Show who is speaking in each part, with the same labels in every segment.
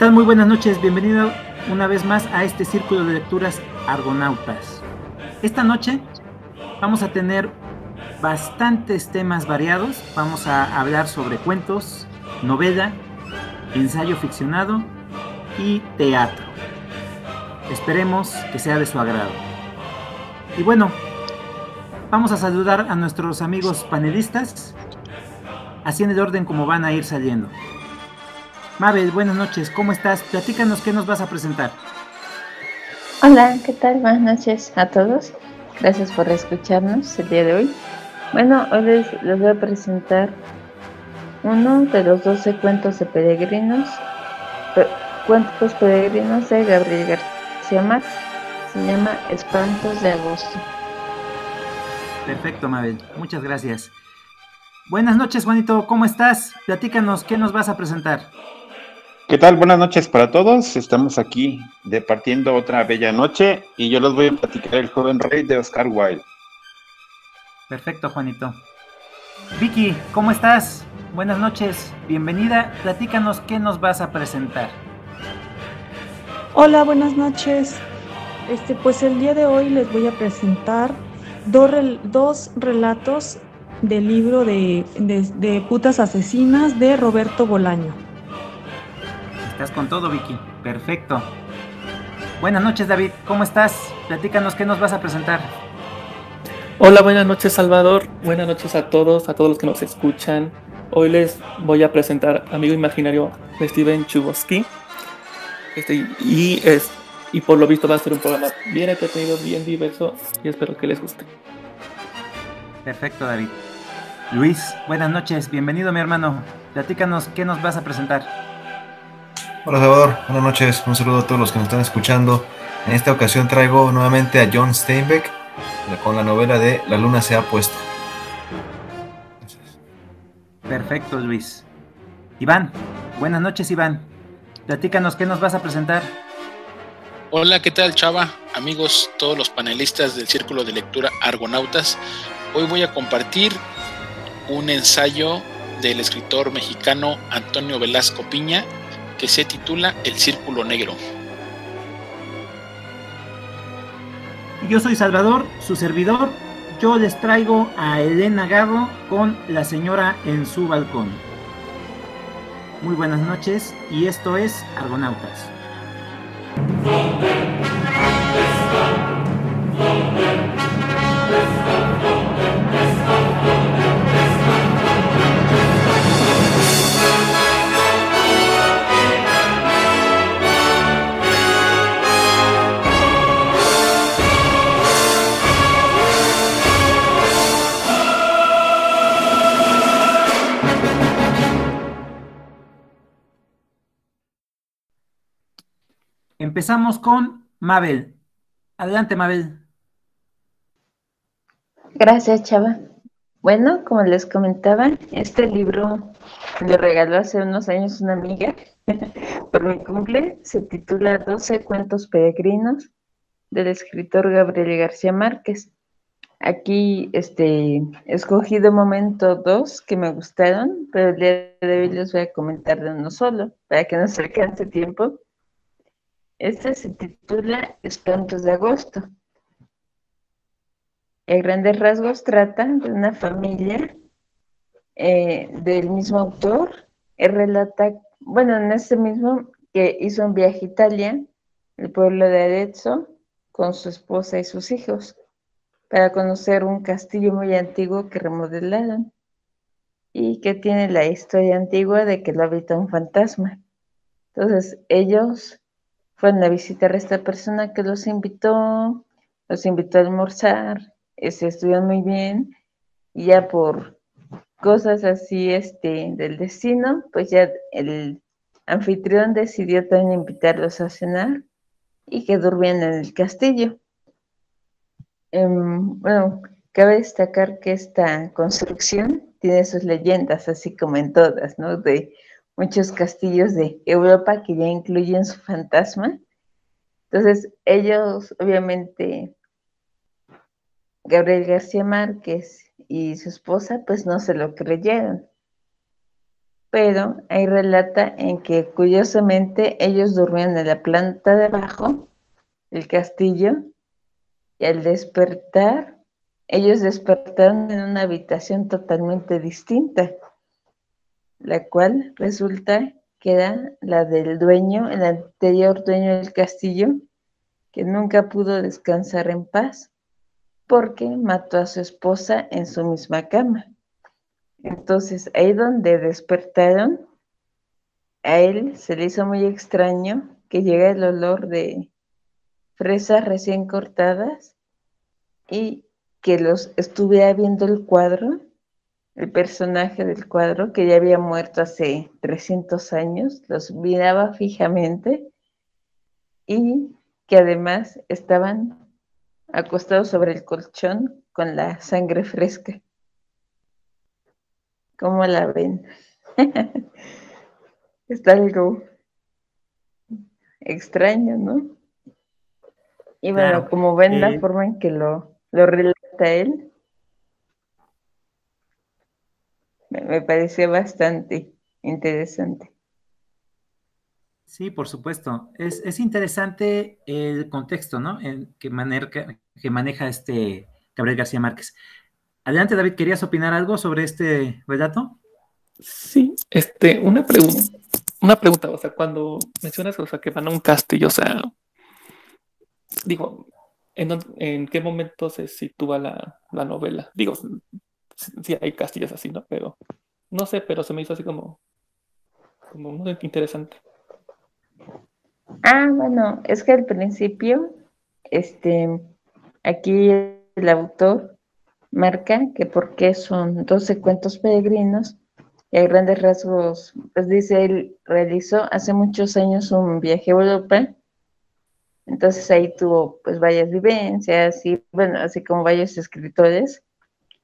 Speaker 1: ¿Qué tal? Muy buenas noches, bienvenido una vez más a este círculo de lecturas Argonautas. Esta noche vamos a tener bastantes temas variados, vamos a hablar sobre cuentos, novela, ensayo ficcionado y teatro. Esperemos que sea de su agrado. Y bueno, vamos a saludar a nuestros amigos panelistas, así en el orden como van a ir saliendo. Mabel, buenas noches, ¿cómo estás? Platícanos qué nos vas a presentar.
Speaker 2: Hola, ¿qué tal? Buenas noches a todos. Gracias por escucharnos el día de hoy. Bueno, hoy les, les voy a presentar uno de los 12 cuentos de peregrinos, cuentos peregrinos de Gabriel García Márquez. Se llama Espantos de Agosto.
Speaker 1: Perfecto, Mabel. Muchas gracias. Buenas noches, Juanito. ¿Cómo estás? Platícanos, ¿qué nos vas a presentar?
Speaker 3: ¿Qué tal? Buenas noches para todos. Estamos aquí departiendo otra bella noche y yo les voy a platicar El joven rey de Oscar Wilde.
Speaker 1: Perfecto, Juanito. Vicky, ¿cómo estás? Buenas noches, bienvenida. Platícanos qué nos vas a presentar.
Speaker 4: Hola, buenas noches. Este, pues el día de hoy les voy a presentar dos, dos relatos del libro de, de, de, Putas Asesinas de Roberto Bolaño.
Speaker 1: Estás con todo, Vicky. Perfecto. Buenas noches, David. ¿Cómo estás? Platícanos qué nos vas a presentar.
Speaker 5: Hola, buenas noches, Salvador. Buenas noches a todos, a todos los que nos escuchan. Hoy les voy a presentar Amigo Imaginario de Steven Chubosky. Este, y, es, y por lo visto va a ser un programa bien entretenido, bien diverso y espero que les guste.
Speaker 1: Perfecto, David. Luis, buenas noches, bienvenido mi hermano. Platícanos qué nos vas a presentar.
Speaker 6: Hola Salvador, buenas noches, un saludo a todos los que nos están escuchando. En esta ocasión traigo nuevamente a John Steinbeck con la novela de La luna se ha puesto.
Speaker 1: Perfecto, Luis. Iván, buenas noches, Iván. Platícanos qué nos vas a presentar.
Speaker 7: Hola, ¿qué tal, Chava? Amigos, todos los panelistas del Círculo de Lectura Argonautas. Hoy voy a compartir un ensayo del escritor mexicano Antonio Velasco Piña que se titula El Círculo Negro.
Speaker 1: Yo soy Salvador, su servidor. Yo les traigo a Elena Garro con La señora en su balcón. Muy buenas noches y esto es Argonautas. Empezamos con Mabel. Adelante, Mabel.
Speaker 2: Gracias, Chava. Bueno, como les comentaba, este libro me regaló hace unos años una amiga por mi cumple. Se titula 12 cuentos peregrinos del escritor Gabriel García Márquez. Aquí este, escogí de momento dos que me gustaron, pero el día de hoy les voy a comentar de uno solo, para que no se alcance tiempo. Este se titula Espantos de Agosto. En grandes rasgos trata de una familia eh, del mismo autor. Él relata, bueno, en este mismo, que hizo un viaje a Italia, el pueblo de Arezzo, con su esposa y sus hijos, para conocer un castillo muy antiguo que remodelaron y que tiene la historia antigua de que lo habita un fantasma. Entonces, ellos fueron a visitar a esta persona que los invitó, los invitó a almorzar, se estudian muy bien, y ya por cosas así este, del destino, pues ya el anfitrión decidió también invitarlos a cenar y que durmieran en el castillo. Um, bueno, cabe destacar que esta construcción tiene sus leyendas, así como en todas, ¿no? Muchos castillos de Europa que ya incluyen su fantasma. Entonces, ellos, obviamente, Gabriel García Márquez y su esposa, pues no se lo creyeron. pero ahí relata en que curiosamente ellos durmían en la planta de abajo del castillo y al despertar, ellos despertaron en una habitación totalmente distinta, la cual resulta que era la del dueño, el anterior dueño del castillo, que nunca pudo descansar en paz porque mató a su esposa en su misma cama. Entonces, ahí donde despertaron, a él se le hizo muy extraño que llega el olor de fresas recién cortadas y que los estuviera viendo el cuadro, el personaje del cuadro, que ya había muerto hace 300 años, los miraba fijamente y que además estaban acostados sobre el colchón con la sangre fresca. ¿Cómo la ven? Está algo extraño, ¿no? Y bueno, como ven la forma en que lo, lo relata él, me, me pareció bastante interesante.
Speaker 1: Sí, por supuesto. Es, es, interesante el contexto, ¿no? En que, que maneja este Gabriel García Márquez. Adelante, David, ¿querías opinar algo sobre este relato?
Speaker 5: Sí, este, una pregunta, una pregunta, o sea, cuando mencionas, o sea, que van a un castillo, o sea, digo, ¿en, qué momento se sitúa la, novela? Digo, sí, hay castillos así, ¿no? Pero, no sé, pero se me hizo así como, como muy interesante.
Speaker 2: Ah, bueno, es que al principio, este, aquí el autor marca que porque son 12 cuentos peregrinos y a grandes rasgos, pues dice, él realizó hace muchos años un viaje a Europa, entonces ahí tuvo pues varias vivencias y bueno, así como varios escritores,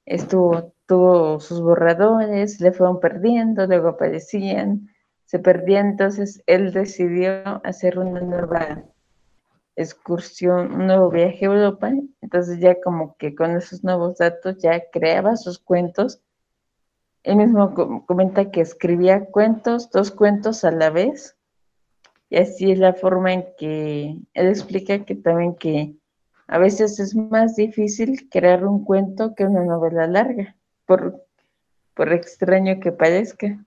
Speaker 2: estuvo, tuvo sus borradores, le fueron perdiendo, luego aparecían, se perdían, entonces él decidió hacer una nueva excursión, un nuevo viaje a Europa, entonces ya como que con esos nuevos datos ya creaba sus cuentos. Él mismo comenta que escribía cuentos, dos cuentos a la vez, y así es la forma en que él explica que también que a veces es más difícil crear un cuento que una novela larga, por, por extraño que parezca.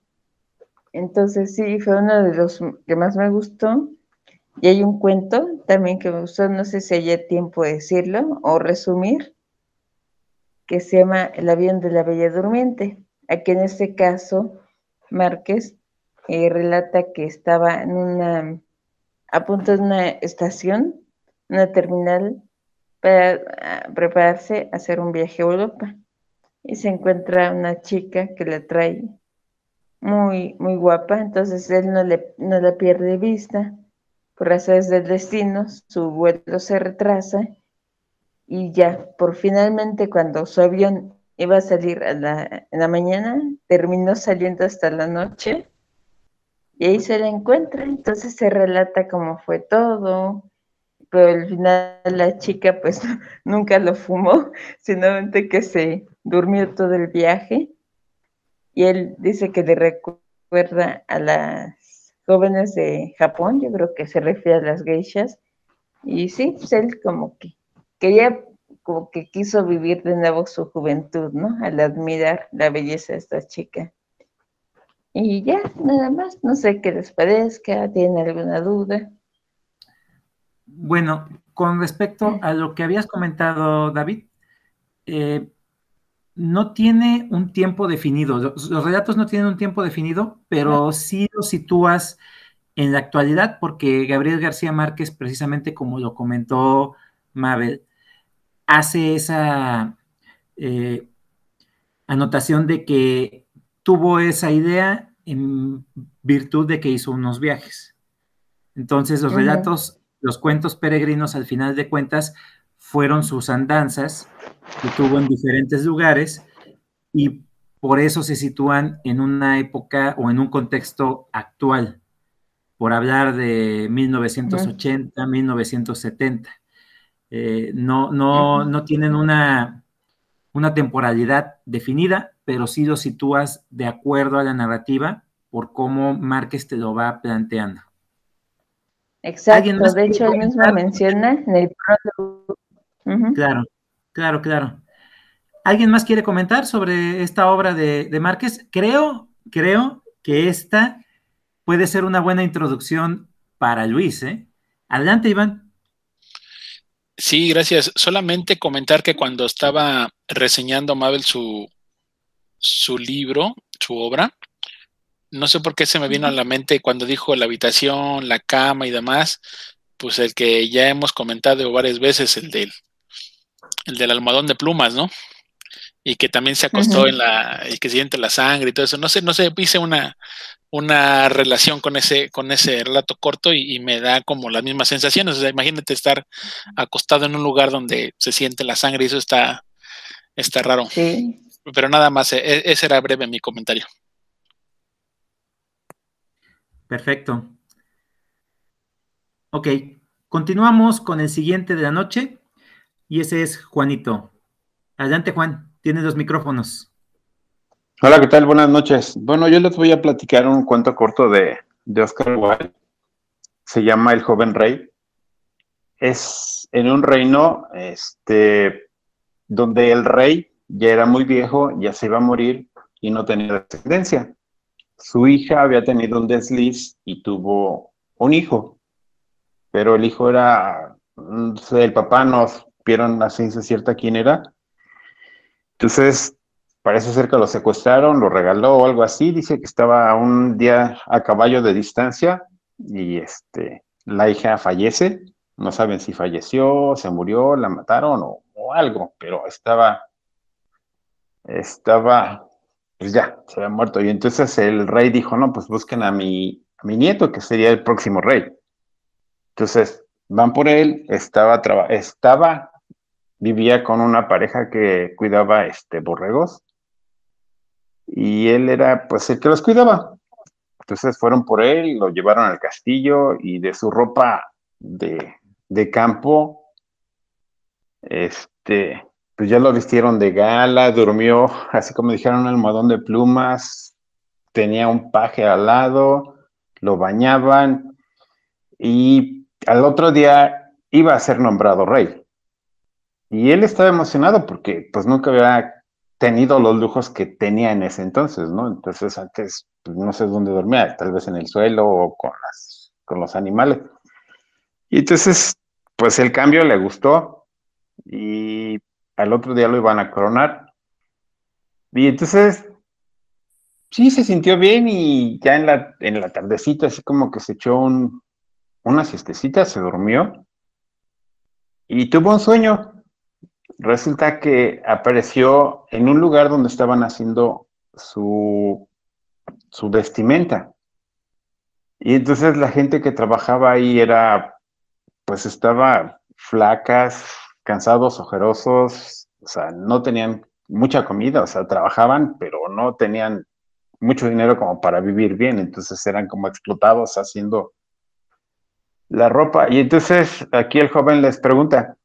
Speaker 2: Entonces sí, fue uno de los que más me gustó y hay un cuento también que me gustó, no sé si haya tiempo de decirlo o resumir, que se llama El avión de la Bella Durmiente. Aquí en este caso, Márquez eh, relata que estaba en una, a punto de una estación, una terminal, para ah, prepararse a hacer un viaje a Europa. Y se encuentra una chica que la trae muy, muy guapa, entonces él no le, no la pierde vista. Por razones del destino, su vuelo se retrasa. Y ya, por finalmente cuando su avión iba a salir a la, en la mañana, terminó saliendo hasta la noche. Y ahí se la encuentra, entonces se relata cómo fue todo, pero al final la chica pues nunca lo fumó, sino que se durmió todo el viaje y él dice que le recuerda a la jóvenes de Japón, yo creo que se refiere a las geishas, y sí, pues él como que quería, como que quiso vivir de nuevo su juventud, ¿no? Al admirar la belleza de esta chica. Y ya, nada más, no sé qué les parezca, ¿tienen alguna duda?
Speaker 1: Bueno, con respecto a lo que habías comentado, David, eh, no tiene un tiempo definido. Los, relatos no tienen un tiempo definido, pero sí los sitúas en la actualidad, porque Gabriel García Márquez, precisamente como lo comentó Mabel, hace esa eh, anotación de que tuvo esa idea en virtud de que hizo unos viajes. Entonces, los relatos, los cuentos peregrinos, al final de cuentas, fueron sus andanzas que tuvo en diferentes lugares y por eso se sitúan en una época o en un contexto actual, por hablar de 1980, 1970. Eh, no, no, no tienen una, una temporalidad definida, pero sí lo sitúas de acuerdo a la narrativa por cómo Márquez te lo va planteando.
Speaker 2: Exacto, de hecho él mismo menciona en el prólogo.
Speaker 1: Claro, claro, claro. ¿Alguien más quiere comentar sobre esta obra de, de Márquez? Creo, creo que esta puede ser una buena introducción para Luis. ¿eh? Adelante, Iván.
Speaker 7: Sí, gracias. Solamente comentar que cuando estaba reseñando Mabel su, su libro, su obra, no sé por qué se me vino a la mente cuando dijo la habitación, la cama y demás, pues el que ya hemos comentado varias veces, el del, el del almohadón de plumas, ¿no? Y que también se acostó en la, y que siente la sangre y todo eso. No sé, no sé, hice una, una relación con ese, con ese relato corto y, me da como las mismas sensaciones. O sea, imagínate estar acostado en un lugar donde se siente la sangre y eso está, está raro. Sí. Pero nada más, e, e, ese era breve mi comentario.
Speaker 1: Perfecto. Ok, continuamos con el siguiente de la noche y ese es Juanito. Adelante, Juan, tienes los micrófonos.
Speaker 3: Hola, ¿qué tal? Buenas noches. Bueno, yo les voy a platicar un cuento corto de, de Oscar Wilde. Se llama El joven rey. Es en un reino este, donde el rey ya era muy viejo, ya se iba a morir y no tenía descendencia. Su hija había tenido un desliz y tuvo un hijo, pero el hijo era, mm, el papá no vieron la ciencia cierta quién era. Entonces, parece ser que lo secuestraron, lo regaló o algo así. Dice que estaba un día a caballo de distancia y este, la hija fallece. No saben si falleció, se murió, la mataron o, o algo, pero estaba, estaba pues ya, se había muerto. Y entonces el rey dijo, no, pues busquen a mi, mi nieto, que sería el próximo rey. Entonces van por él, estaba, estaba, vivía con una pareja que cuidaba este, borregos y él era pues el que los cuidaba. Entonces fueron por él, lo llevaron al castillo y de su ropa de, de campo, este, pues ya lo vistieron de gala, durmió, así como dijeron, un almohadón de plumas, tenía un paje al lado, lo bañaban y al otro día iba a ser nombrado rey. Y él estaba emocionado porque pues nunca había tenido los lujos que tenía en ese entonces, ¿no? Entonces antes pues, no sé dónde dormía, tal vez en el suelo o con, con los animales. Y entonces, pues el cambio le gustó y al otro día lo iban a coronar. Y entonces, sí, se sintió bien y ya en la, en la tardecita, así como que se echó un, una siestecita, se durmió y tuvo un sueño. Resulta que apareció en un lugar donde estaban haciendo su, su vestimenta. Y entonces la gente que trabajaba ahí era, pues estaba flacas, cansados, ojerosos, o sea, no tenían mucha comida, o sea, trabajaban, pero no tenían mucho dinero como para vivir bien, entonces eran como explotados haciendo la ropa. Y entonces aquí el joven les pregunta,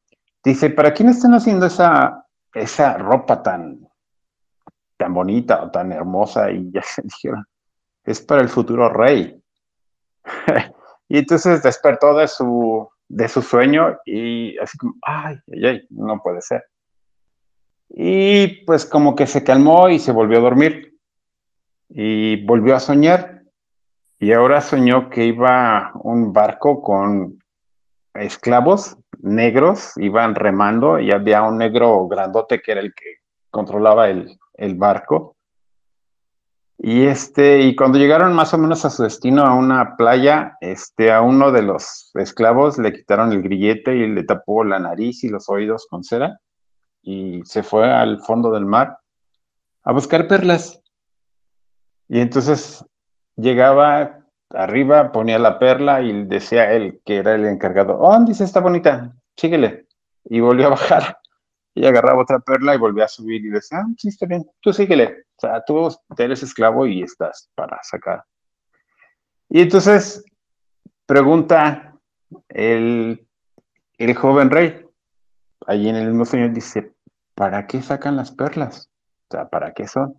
Speaker 3: dice, ¿para quién están haciendo esa, esa ropa tan, tan bonita o tan hermosa? Y ya se dijeron, es para el futuro rey. y entonces despertó de su, de su sueño y así como, ay, ay, ay, no puede ser. Y pues como que se calmó y se volvió a dormir y volvió a soñar. Y ahora soñó que iba un barco con esclavos negros, iban remando y había un negro grandote que era el que controlaba el, el barco y este, y cuando llegaron más o menos a su destino, a una playa, este, a uno de los esclavos le quitaron el grillete y le tapó la nariz y los oídos con cera y se fue al fondo del mar a buscar perlas. Y entonces llegaba arriba, ponía la perla y decía él que era el encargado, oh, dice, está bonita, síguele. Y volvió a bajar y agarraba otra perla y volvía a subir y decía, ah, sí, está bien, tú síguele. O sea, tú eres esclavo y estás para sacar. Y entonces pregunta el, el joven rey, allí en el mismo sueño dice, ¿para qué sacan las perlas? O sea, ¿para qué son?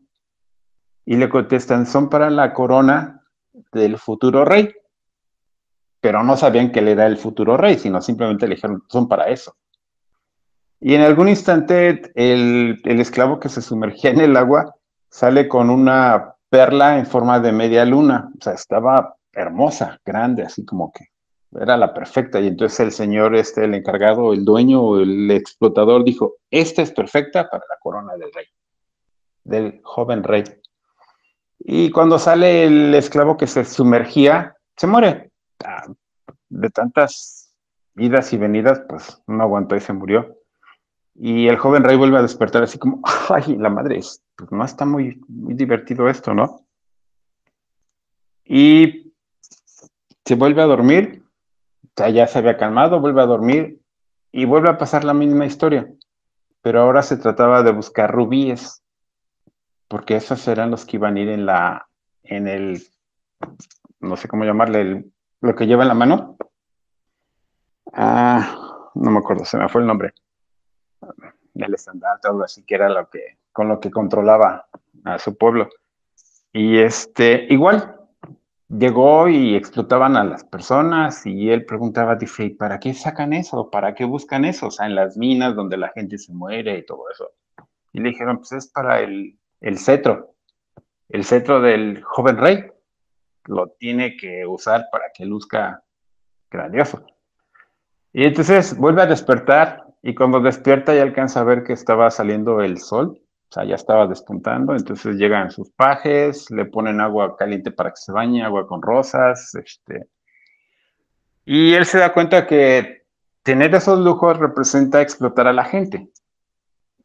Speaker 3: Y le contestan, son para la corona del futuro rey. Pero no sabían que él era el futuro rey, sino simplemente le dijeron, son para eso. Y en algún instante el, el esclavo que se sumergía en el agua sale con una perla en forma de media luna. O sea, estaba hermosa, grande, así como que era la perfecta. Y entonces el señor, este, el encargado, el dueño el explotador dijo, esta es perfecta para la corona del rey, del joven rey. Y cuando sale el esclavo que se sumergía, se muere. Ah, de tantas idas y venidas, pues no aguantó y se murió. Y el joven rey vuelve a despertar así como, ay, la madre, pues no está muy, muy divertido esto, ¿no? Y se vuelve a dormir, o ya se había calmado, vuelve a dormir y vuelve a pasar la misma historia. Pero ahora se trataba de buscar rubíes, porque esos eran los que iban a ir en la, en el, no sé cómo llamarle, lo que lleva en la mano. Ah, no me acuerdo, se me fue el nombre. El estandarte, algo así, que era lo que, con lo que controlaba a su pueblo. Y este, igual, llegó y explotaban a las personas y él preguntaba, dice, ¿para qué sacan eso? ¿Para qué buscan eso? O sea, en las minas donde la gente se muere y todo eso. Y le dijeron, pues es para el, el cetro, el cetro del joven rey. Lo tiene que usar para que luzca grandioso. Y entonces vuelve a despertar y cuando despierta ya alcanza a ver que estaba saliendo el sol o sea, ya estaba despuntando, entonces llegan sus pajes, le ponen agua caliente para que se bañe, agua con rosas, este. Y él se da cuenta que tener esos lujos representa explotar a la gente.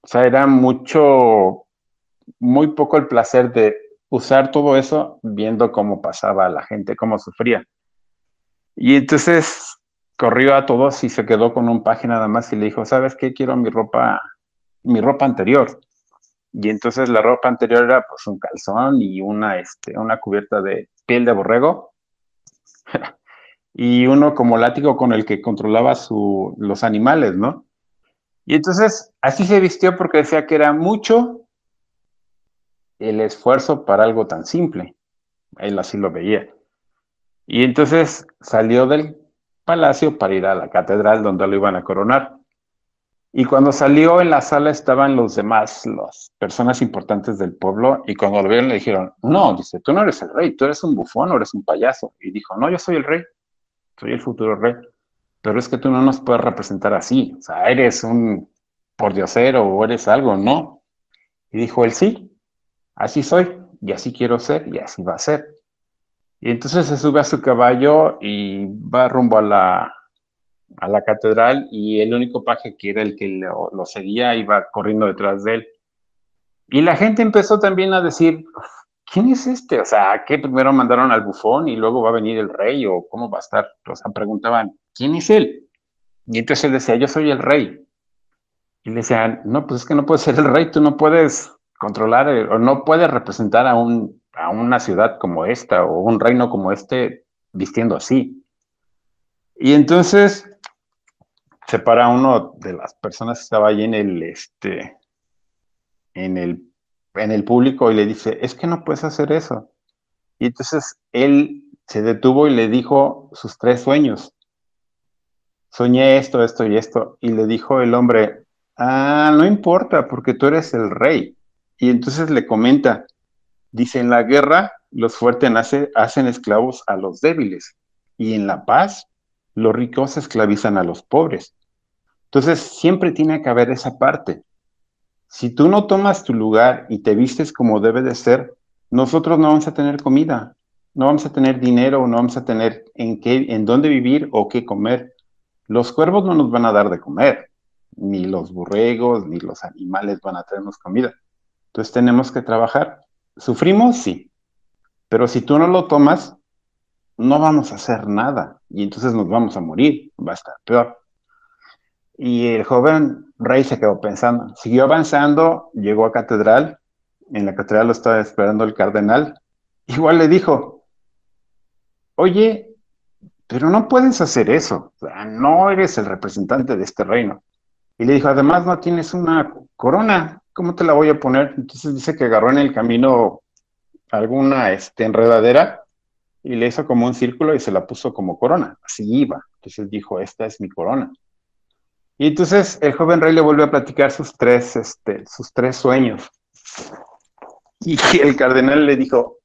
Speaker 3: O sea, era mucho, muy poco el placer de usar todo eso viendo cómo pasaba la gente, cómo sufría. Y entonces corrió a todos y se quedó con un paje nada más y le dijo, ¿sabes qué? Quiero mi ropa, mi ropa anterior. Y entonces la ropa anterior era pues un calzón y una, este, una cubierta de piel de borrego y uno como látigo con el que controlaba su, los animales, ¿no? Y entonces así se vistió porque decía que era mucho el esfuerzo para algo tan simple. Él así lo veía. Y entonces salió del palacio para ir a la catedral donde lo iban a coronar. Y cuando salió en la sala estaban los demás, las personas importantes del pueblo, y cuando lo vieron le dijeron, no, dice, tú no eres el rey, tú eres un bufón o eres un payaso. Y dijo, no, yo soy el rey, soy el futuro rey, pero es que tú no nos puedes representar así, o sea, eres un pordiosero o eres algo, no. Y dijo él, sí, así soy, y así quiero ser, y así va a ser. Y entonces se sube a su caballo y va rumbo a la, a la catedral y el único paje que era el que lo, seguía iba corriendo detrás de él. Y la gente empezó también a decir, ¿quién es este? O sea, ¿qué primero mandaron al bufón y luego va a venir el rey o cómo va a estar? O sea, preguntaban, ¿quién es él? Y entonces él decía, yo soy el rey. Y le decían, no, pues es que no puedes ser el rey, tú no puedes controlar o no puedes representar a, un, a una ciudad como esta o un reino como este vistiendo así. Y entonces se para uno de las personas que estaba ahí en el, este, en el, en el público y le dice, es que no puedes hacer eso. Y entonces él se detuvo y le dijo sus tres sueños. Soñé esto, esto y esto. Y le dijo el hombre, ah, no importa, porque tú eres el rey. Y entonces le comenta, dice, en la guerra los fuertes hacen esclavos a los débiles y en la paz los ricos esclavizan a los pobres. Entonces, siempre tiene que haber esa parte. Si tú no tomas tu lugar y te vistes como debe de ser, nosotros no vamos a tener comida, no vamos a tener dinero, no vamos a tener en qué, en dónde vivir o qué comer. Los cuervos no nos van a dar de comer, ni los borregos, ni los animales van a traernos comida. Entonces tenemos que trabajar. ¿Sufrimos? Sí. Pero si tú no lo tomas, no vamos a hacer nada y entonces nos vamos a morir, va a estar peor. Y el joven rey se quedó pensando. Siguió avanzando, llegó a catedral. En la catedral lo estaba esperando el cardenal. Igual le dijo, oye, pero no puedes hacer eso. no eres el representante de este reino. Y le dijo, además no tienes una corona. ¿Cómo te la voy a poner? Entonces dice que agarró en el camino alguna este, enredadera y le hizo como un círculo y se la puso como corona, así iba. Entonces dijo, esta es mi corona. Y entonces el joven rey le vuelve a platicar sus tres, este, sus tres sueños. Y el cardenal le dijo,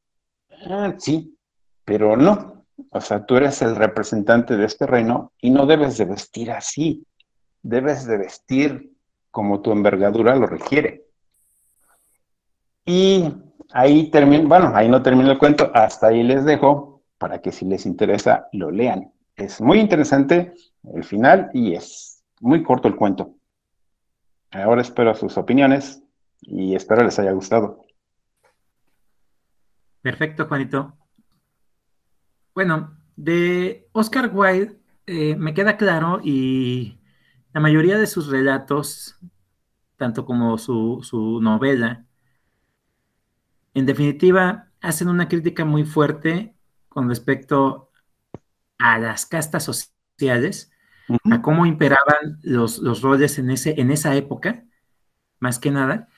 Speaker 3: ah, sí, pero no. O sea, tú eres el representante de este reino y no debes de vestir así. Debes de vestir como tu envergadura lo requiere. Y ahí termina, bueno, ahí no termina el cuento, hasta ahí les dejo para que si les interesa lo lean. Es muy interesante el final y es muy corto el cuento. Ahora espero sus opiniones y espero les haya gustado.
Speaker 1: Perfecto, Juanito. Bueno, de Oscar Wilde eh, me queda claro y la mayoría de sus relatos, tanto como su, su novela, en definitiva, hacen una crítica muy fuerte con respecto a las castas sociales, a cómo imperaban los, roles en, ese, en esa época, más que nada.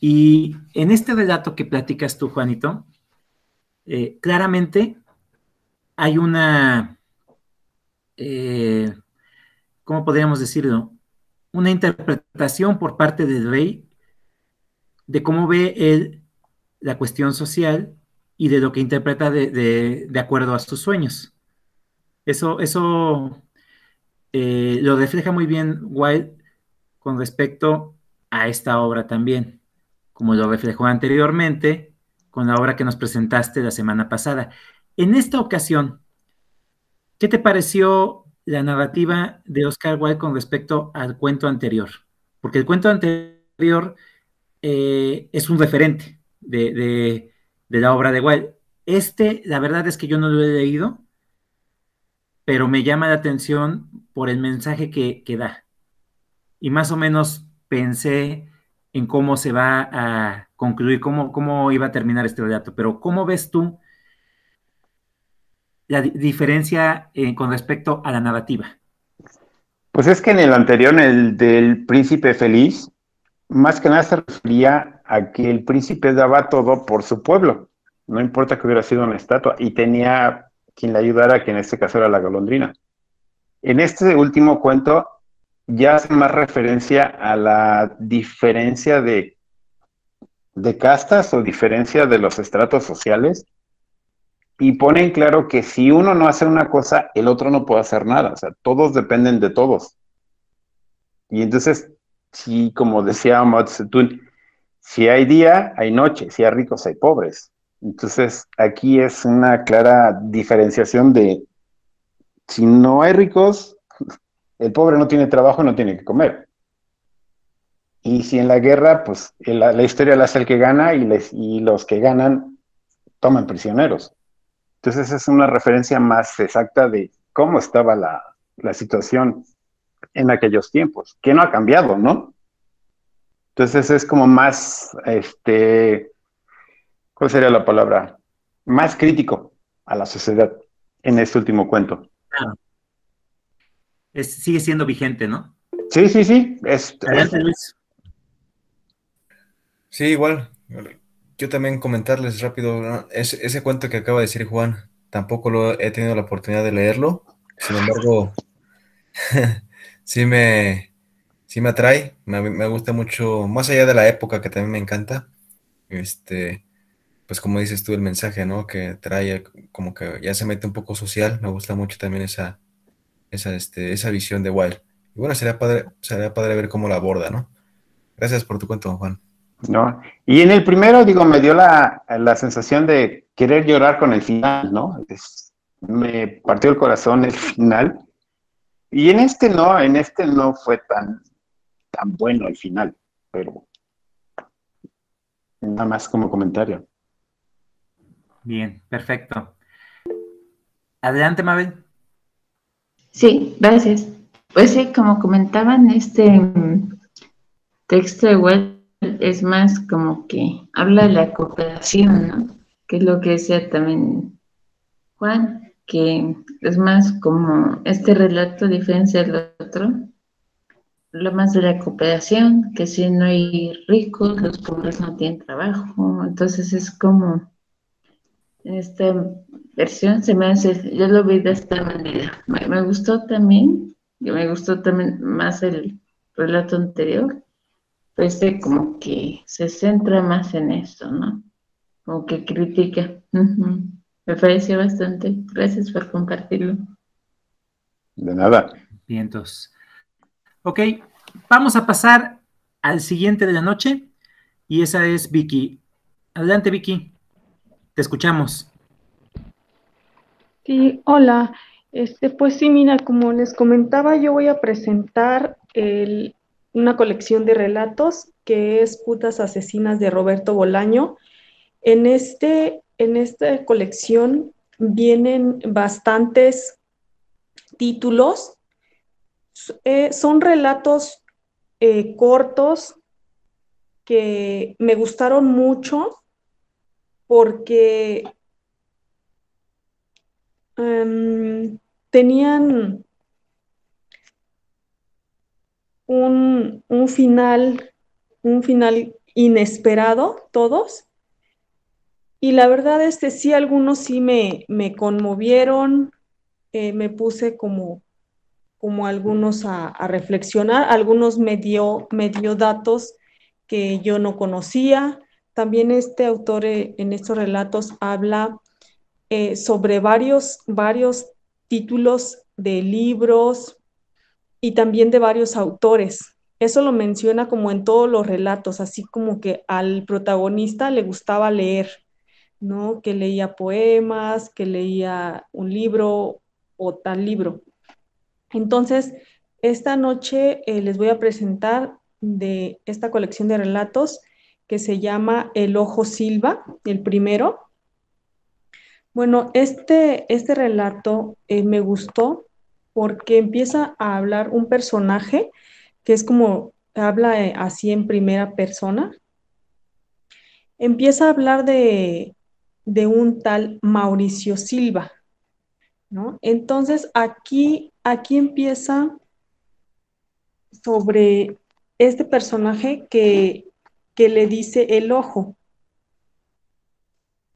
Speaker 1: Y en este relato que platicas tú, Juanito, eh, claramente hay una, eh, ¿cómo podríamos decirlo? Una interpretación por parte del rey de cómo ve él la cuestión social y de lo que interpreta de, acuerdo a sus sueños. Eso, eso eh, lo refleja muy bien Wilde con respecto a esta obra también, como lo reflejó anteriormente con la obra que nos presentaste la semana pasada. En esta ocasión, ¿qué te pareció la narrativa de Oscar Wilde con respecto al cuento anterior? Porque el cuento anterior eh, es un referente, de, la obra de Wilde. Este, la verdad es que yo no lo he leído, pero me llama la atención por el mensaje que, da. Y más o menos pensé en cómo se va a concluir, cómo, cómo iba a terminar este relato. Pero ¿cómo ves tú la diferencia eh, con respecto a la narrativa?
Speaker 3: Pues es que en el anterior, en el del príncipe feliz, más que nada se refería a que el príncipe daba todo por su pueblo, no importa que hubiera sido una estatua, y tenía quien le ayudara, que en este caso era la golondrina. En este último cuento ya hace más referencia a la diferencia de, de castas o diferencia de los estratos sociales, y pone en claro que si uno no hace una cosa, el otro no puede hacer nada, o sea, todos dependen de todos. Y entonces sí, como decía Mao si hay día, hay noche, si hay ricos, hay pobres. Entonces, aquí es una clara diferenciación de si no hay ricos, el pobre no tiene trabajo, no tiene que comer. Y si en la guerra, pues la, historia la hace el que gana y, les, y los que ganan toman prisioneros. Entonces es una referencia más exacta de cómo estaba la, la situación en aquellos tiempos, que no ha cambiado, ¿no? Entonces es como más, este, ¿cuál sería la palabra? Más crítico a la sociedad en este último cuento. Claro.
Speaker 1: sigue siendo vigente, ¿no?
Speaker 3: Sí, sí, sí.
Speaker 6: Sí, igual. Yo también comentarles rápido, ese, cuento que acaba de decir Juan, tampoco lo he tenido la oportunidad de leerlo. Sin embargo, sí me, sí me atrae, me, gusta mucho, más allá de la época que también me encanta, este, pues como dices tú el mensaje, ¿no? Que trae como que ya se mete un poco social, me gusta mucho también esa, esa, este, esa visión de Wild. Y bueno, sería padre, sería padre ver cómo la aborda, ¿no? Gracias por tu cuento, Juan.
Speaker 3: No, y en el primero, digo, me dio la, la sensación de querer llorar con el final, ¿no? me partió el corazón el final, y en este no, en este no fue tan, tan bueno al final, pero nada más como comentario.
Speaker 1: Bien, perfecto. Adelante, Mabel.
Speaker 2: Sí, gracias. Pues sí, como comentaban, este mm, texto igual es más como que habla de la cooperación, ¿no? Que es lo que decía también Juan, que es más como este relato, diferencia del otro, lo más de la cooperación, que si no hay ricos, los pobres no tienen trabajo, entonces es como esta versión se me hace, yo lo vi de esta manera. Me, gustó también, me gustó también más el relato anterior, pues como que se centra más en esto, ¿no? Como que critica. Me pareció bastante. Gracias por compartirlo.
Speaker 3: De nada.
Speaker 1: Vientos. Ok, vamos a pasar al siguiente de la noche y esa es Vicky. Adelante, Vicky. Te escuchamos.
Speaker 4: Sí, hola. Este, pues sí, mira, como les comentaba, yo voy a presentar una colección de relatos que es Putas Asesinas de Roberto Bolaño. En, este, en esta colección vienen bastantes títulos. Eh, son relatos eh, cortos que me gustaron mucho porque em, tenían un, final, un final inesperado, todos. Y la verdad, este sí, algunos sí me, me conmovieron, eh, me puse como, como algunos a, reflexionar, algunos me dio, me dio datos que yo no conocía. También este autor eh, en estos relatos habla eh, sobre varios, varios títulos de libros y también de varios autores. Eso lo menciona como en todos los relatos, así como que al protagonista le gustaba leer, ¿no? Que leía poemas, que leía un libro o tal libro. Entonces, esta noche eh, les voy a presentar de esta colección de relatos que se llama El Ojo Silva, el primero. Bueno, este, este relato eh, me gustó porque empieza a hablar un personaje que es como habla eh, así en primera persona. Empieza a hablar de, de un tal Mauricio Silva, ¿no? Entonces aquí, aquí empieza sobre este personaje que, le dice el ojo.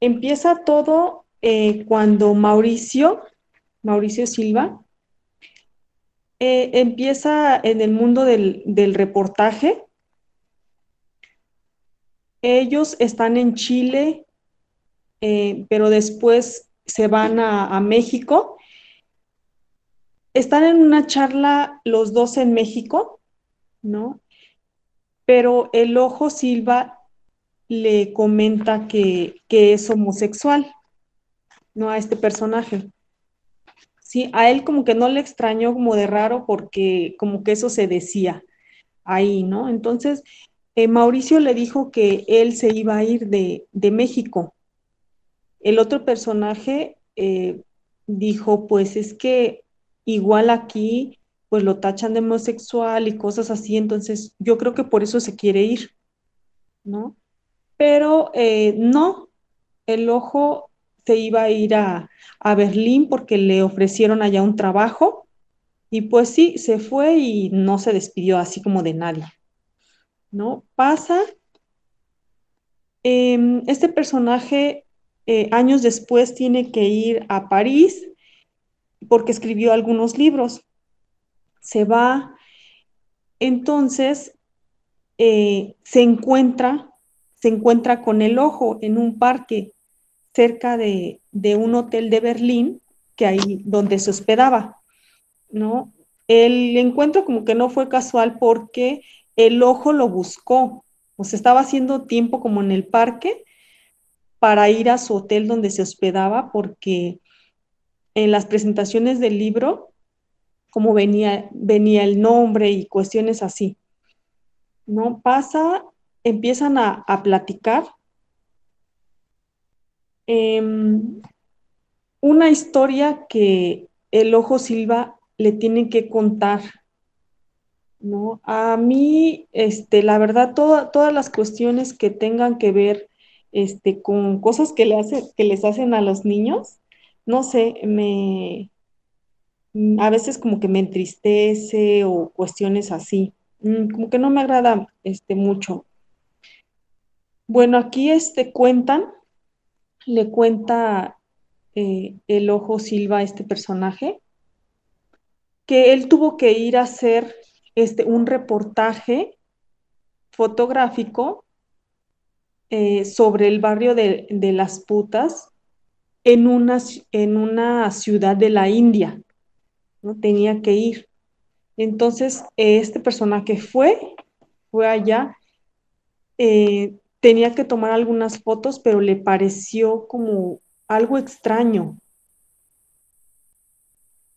Speaker 4: Empieza todo eh, cuando Mauricio, Mauricio Silva, eh, empieza en el mundo del, reportaje. Ellos están en Chile, eh, pero después se van a, a México. Están en una charla los dos en México, ¿no? pero el ojo Silva le comenta que, es homosexual, ¿no? A este personaje. Sí, a él como que no le extrañó como de raro porque como que eso se decía ahí, ¿no? Entonces, eh, Mauricio le dijo que él se iba a ir de, México. El otro personaje eh, dijo, pues es que igual aquí pues lo tachan de homosexual y cosas así, entonces yo creo que por eso se quiere ir, ¿no? Pero eh, no, el ojo se iba a ir a, a Berlín porque le ofrecieron allá un trabajo. Y pues sí, se fue y no se despidió así como de nadie, ¿no? Pasa, em, este personaje eh, años después tiene que ir a París porque escribió algunos libros. Se va, entonces eh, se encuentra, se encuentra con el ojo en un parque cerca de, un hotel de Berlín, que ahí donde se hospedaba, ¿no? El encuentro como que no fue casual porque el ojo lo buscó, o estaba haciendo tiempo como en el parque para ir a su hotel donde se hospedaba porque en las presentaciones del libro cómo venía, venía el nombre y cuestiones así. ¿No? Pasa, empiezan a, platicar. Em, una historia que el ojo Silva le tiene que contar. ¿no? A mí, este, la verdad, todas las cuestiones que tengan que ver este, con cosas que, le que les hacen a los niños, no sé, me, a veces como que me entristece o cuestiones así. Mm, como que no me agrada este mucho. Bueno, aquí este cuentan le cuenta eh, el ojo Silva a este personaje que él tuvo que ir a hacer este, un reportaje fotográfico eh, sobre el barrio de, de, las putas en una, en una ciudad de la India. ¿no? Tenía que ir. Entonces, este personaje fue, fue allá, eh, tenía que tomar algunas fotos, pero le pareció como algo extraño.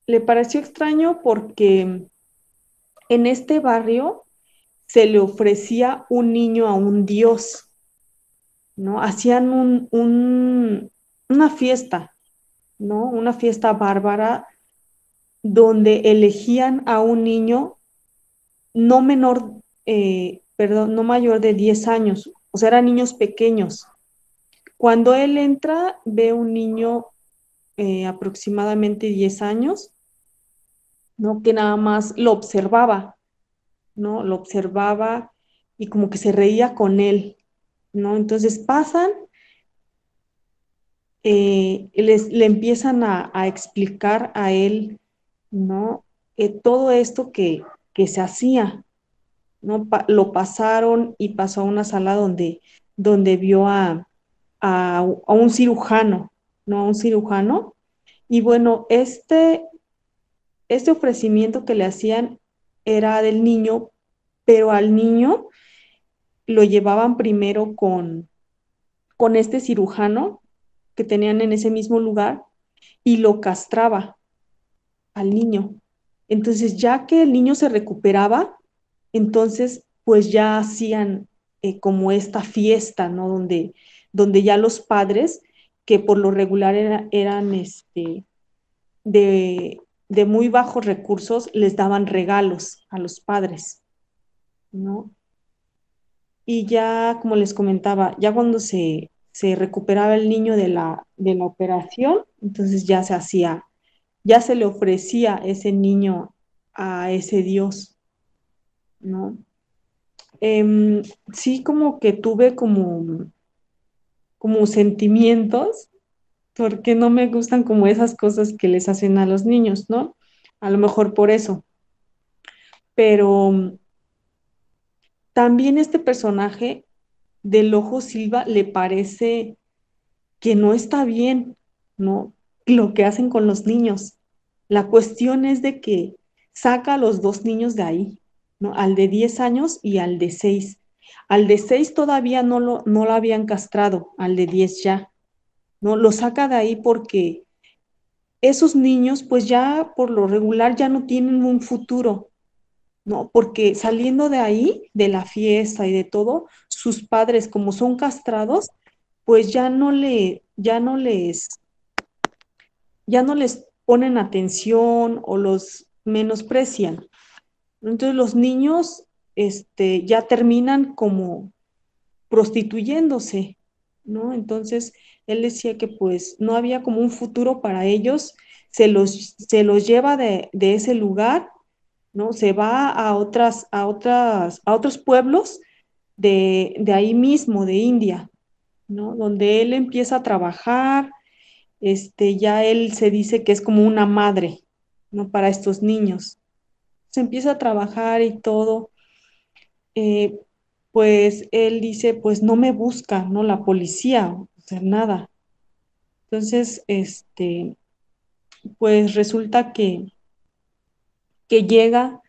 Speaker 4: Le pareció extraño porque en este barrio se le ofrecía un niño a un dios, ¿no? Hacían un, un, una fiesta, ¿no? Una fiesta bárbara donde elegían a un niño no menor, eh, perdón, no mayor de 10 años, sea, eran niños pequeños. Cuando él entra, ve un niño eh, aproximadamente 10 años, ¿no? Que nada más lo observaba, ¿no? Lo observaba y como que se reía con él, ¿no? Entonces pasan, eh, les, le empiezan a, a, explicar a él, ¿no? Eh, todo esto que, que, se hacía, ¿no? Lo pasaron y pasó a una sala donde, donde vio a, a, a un cirujano, ¿no? A un cirujano. Y bueno, este, este ofrecimiento que le hacían era del niño, pero al niño lo llevaban primero con, con este cirujano que tenían en ese mismo lugar y lo castraba al niño. Entonces, ya que el niño se recuperaba, entonces pues ya hacían eh, como esta fiesta, ¿no? Donde, donde ya los padres, que por lo regular era, eran este, de, de muy bajos recursos, les daban regalos a los padres, ¿no? Y ya, como les comentaba, ya cuando se, se recuperaba el niño de la, de la operación, entonces ya se hacía, ya se le ofrecía ese niño a ese Dios, ¿no? Eh, sí, como que tuve como, como sentimientos, porque no me gustan como esas cosas que les hacen a los niños, ¿no? A lo mejor por eso. Pero también este personaje del ojo Silva le parece que no está bien, ¿no? Lo que hacen con los niños. La cuestión es de que saca a los dos niños de ahí, Al de 10 años y al de 6. Al de 6 todavía no lo, no lo habían castrado, al de 10 ya, ¿no? Lo saca de ahí porque esos niños, pues ya por lo regular ya no tienen un futuro, ¿no? Porque saliendo de ahí, de la fiesta y de todo, sus padres, como son castrados, pues ya no le, ya no les, ya no les ponen atención o los menosprecian. Entonces los niños este, ya terminan como prostituyéndose, ¿no? Entonces él decía que pues no había como un futuro para ellos, se los, se los lleva de, de ese lugar ¿no? Se va a otras, a otras, a otros pueblos de, de ahí mismo, de India, ¿no? Donde él empieza a trabajar, este, ya él se dice que es como una madre, ¿no? Para estos niños. Se empieza a trabajar y todo. Eh, pues él dice, pues no me busca, ¿no? La policía, o sea, nada. Entonces, este, pues resulta que que llega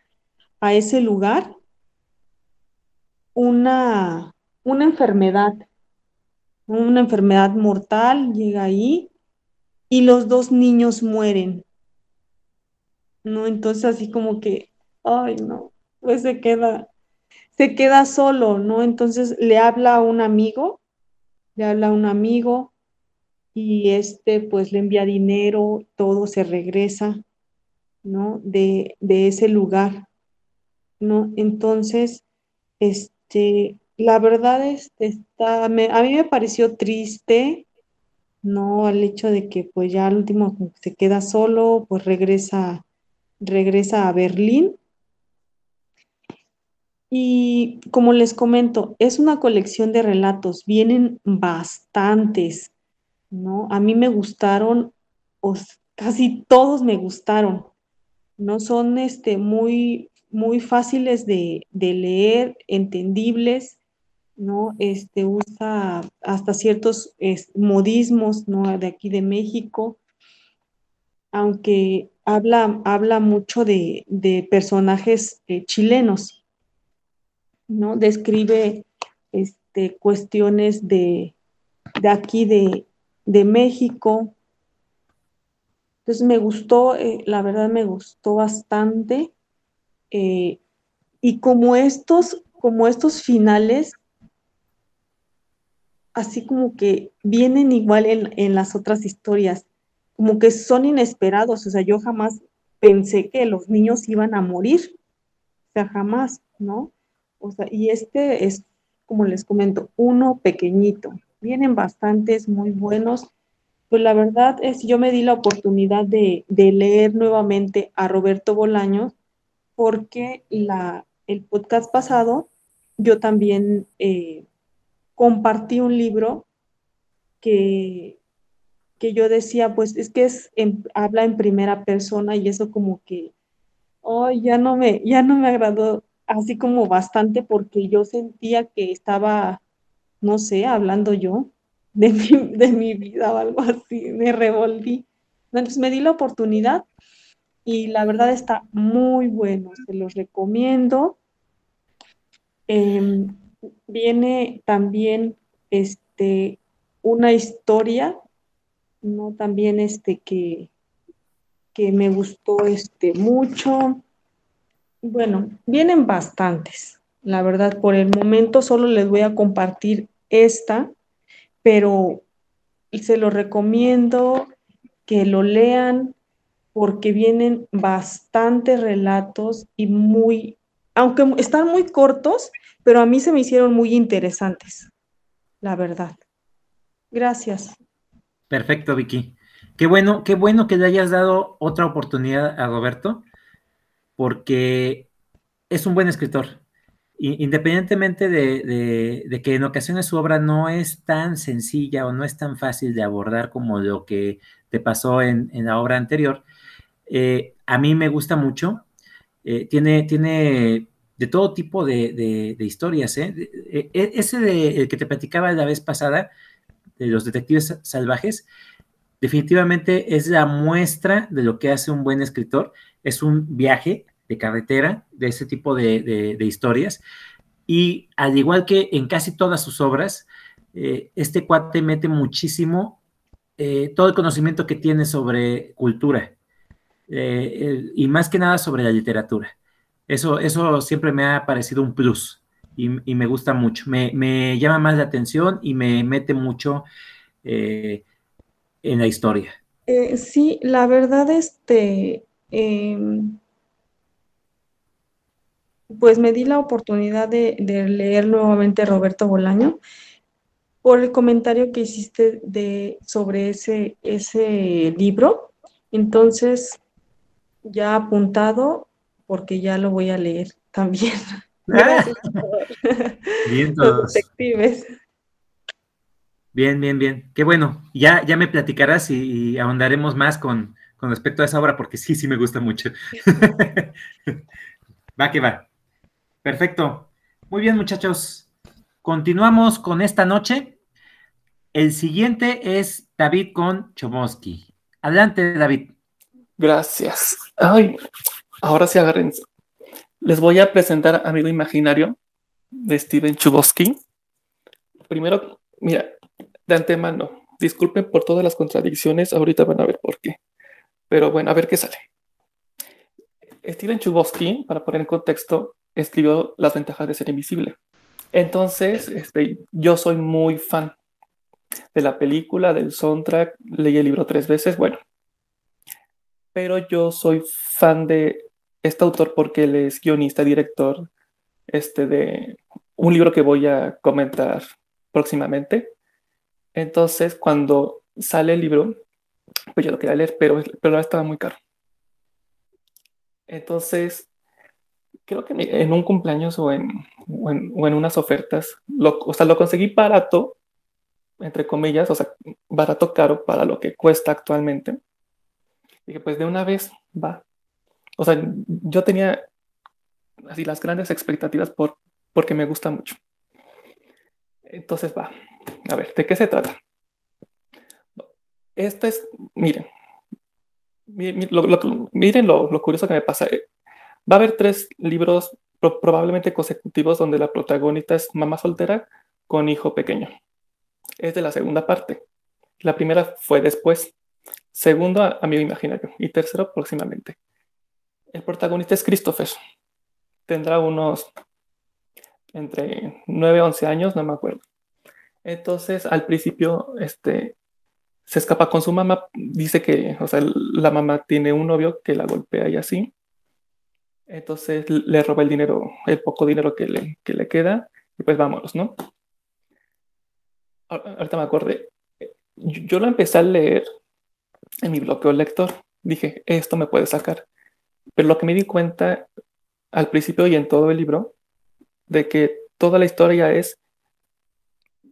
Speaker 4: a ese lugar una, una enfermedad, una enfermedad mortal, llega ahí y los dos niños mueren. ¿No? Entonces así como que, ay, no, pues se queda, se queda solo, ¿no? Entonces le habla a un amigo, le habla a un amigo y este pues le envía dinero, todo se regresa ¿no? De, ese lugar, ¿no? Entonces, este, la verdad es, está, a mí me pareció triste, ¿no? Al hecho de que pues ya al último se queda solo, pues regresa, regresa a Berlín. Y como les comento, es una colección de relatos, vienen bastantes, ¿no? A mí me gustaron, casi todos me gustaron, ¿no? Son este, muy, muy fáciles de, leer, entendibles, ¿no? Este, usa hasta ciertos modismos, ¿no? De aquí de México, aunque habla, habla mucho de, personajes eh, chilenos, ¿no? Describe este, cuestiones de, aquí de, México. Entonces me gustó, eh, la verdad me gustó bastante. Eh, y como estos, como estos finales, así como que vienen igual en, en las otras historias, como que son inesperados, o sea, yo jamás pensé que los niños iban a morir, o sea, jamás, ¿no? Y este es, como les comento, uno pequeñito, vienen bastantes muy buenos, pues la verdad es, yo me di la oportunidad de, de leer nuevamente a Roberto Bolaños, porque la, el podcast pasado yo también eh, compartí un libro que, que yo decía, pues es que es habla en primera persona y eso como que, oh, ya no me, ya no me agradó así como bastante porque yo sentía que estaba, no sé, hablando yo de mi, de mi vida o algo así, me revolví. Entonces me di la oportunidad y la verdad está muy bueno, se los recomiendo. Em, viene también este, una historia, ¿no? También este que, que me gustó este, mucho. Bueno, vienen bastantes. La verdad, por el momento solo les voy a compartir esta, pero se lo recomiendo que lo lean, porque vienen bastantes relatos y muy, aunque están muy cortos, pero a mí se me hicieron muy interesantes, la verdad. Gracias.
Speaker 1: Perfecto, Vicky. Qué bueno, qué bueno que le hayas dado otra oportunidad a Roberto, porque es un buen escritor. Independientemente de, que en ocasiones su obra no es tan sencilla o no es tan fácil de abordar como lo que te pasó en la obra anterior, eh, a mí me gusta mucho. Eh, tiene, tiene de todo tipo de, historias. ¿eh? ese de, el que te platicaba la vez pasada, de los detectives salvajes, definitivamente es la muestra de lo que hace un buen escritor. Es un viaje de carretera de ese tipo de, historias. Y al igual que en casi todas sus obras, este cuate mete muchísimo todo el conocimiento que tiene sobre cultura. Eh, y más que nada sobre la literatura. Eso, eso siempre me ha parecido un plus y, me gusta mucho. Me, llama más la atención y me mete mucho eh, en la historia.
Speaker 4: Eh, sí, la verdad, este, em, pues me di la oportunidad de, leer nuevamente Roberto Bolaño por el comentario que hiciste de, sobre ese, ese libro. Entonces, ya apuntado porque ya lo voy a leer también. Gracias
Speaker 1: bien, todos. detectives. Bien, bien, bien. Qué bueno. Ya, ya me platicarás y, ahondaremos más con, con, respecto a esa obra, porque sí, sí me gusta mucho. va que va. Perfecto. Muy bien, muchachos. Continuamos con esta noche. El siguiente es David con Chomosky. Adelante, David.
Speaker 5: Gracias. Ay, ahora sí agárrense. Les voy a presentar Amigo Imaginario de Steven Chubosky. Primero, mira, de antemano, disculpen por todas las contradicciones, ahorita van a ver por qué. Pero bueno, a ver qué sale. Steven Chubosky, para poner en contexto, escribió Las ventajas de ser invisible. Entonces, este, yo soy muy fan de la película, del soundtrack, leí el libro tres veces, bueno, pero yo soy fan de este autor porque él es guionista, director este, de un libro que voy a comentar próximamente. Entonces, cuando sale el libro, pues yo lo quería leer, pero, pero estaba muy caro. Entonces, creo que en un cumpleaños o en, o en, unas ofertas, lo, o sea, lo conseguí barato, entre comillas, o sea, barato caro para lo que cuesta actualmente. Dije, pues de una vez va. O sea, yo tenía así las grandes expectativas por, porque me gusta mucho. Entonces va. A ver, ¿de qué se trata? Esto es, miren, miren lo, curioso que me pasa. Va a haber tres libros probablemente consecutivos donde la protagonista es mamá soltera con hijo pequeño. Es de la segunda parte. La primera fue después. Segundo, amigo imaginario. Y tercero, próximamente. El protagonista es Christopher. Tendrá unos entre 9 y 11 años, no me acuerdo. Entonces, al principio, este, se escapa con su mamá. Dice que, o sea, la mamá tiene un novio que la golpea y así. Entonces le roba el dinero, el poco dinero que le, que le queda, y pues vámonos, ¿no? Ahorita me acordé. Yo lo empecé a leer en mi bloqueo lector. Dije, esto me puede sacar. Pero lo que me di cuenta al principio y en todo el libro, de que toda la historia es,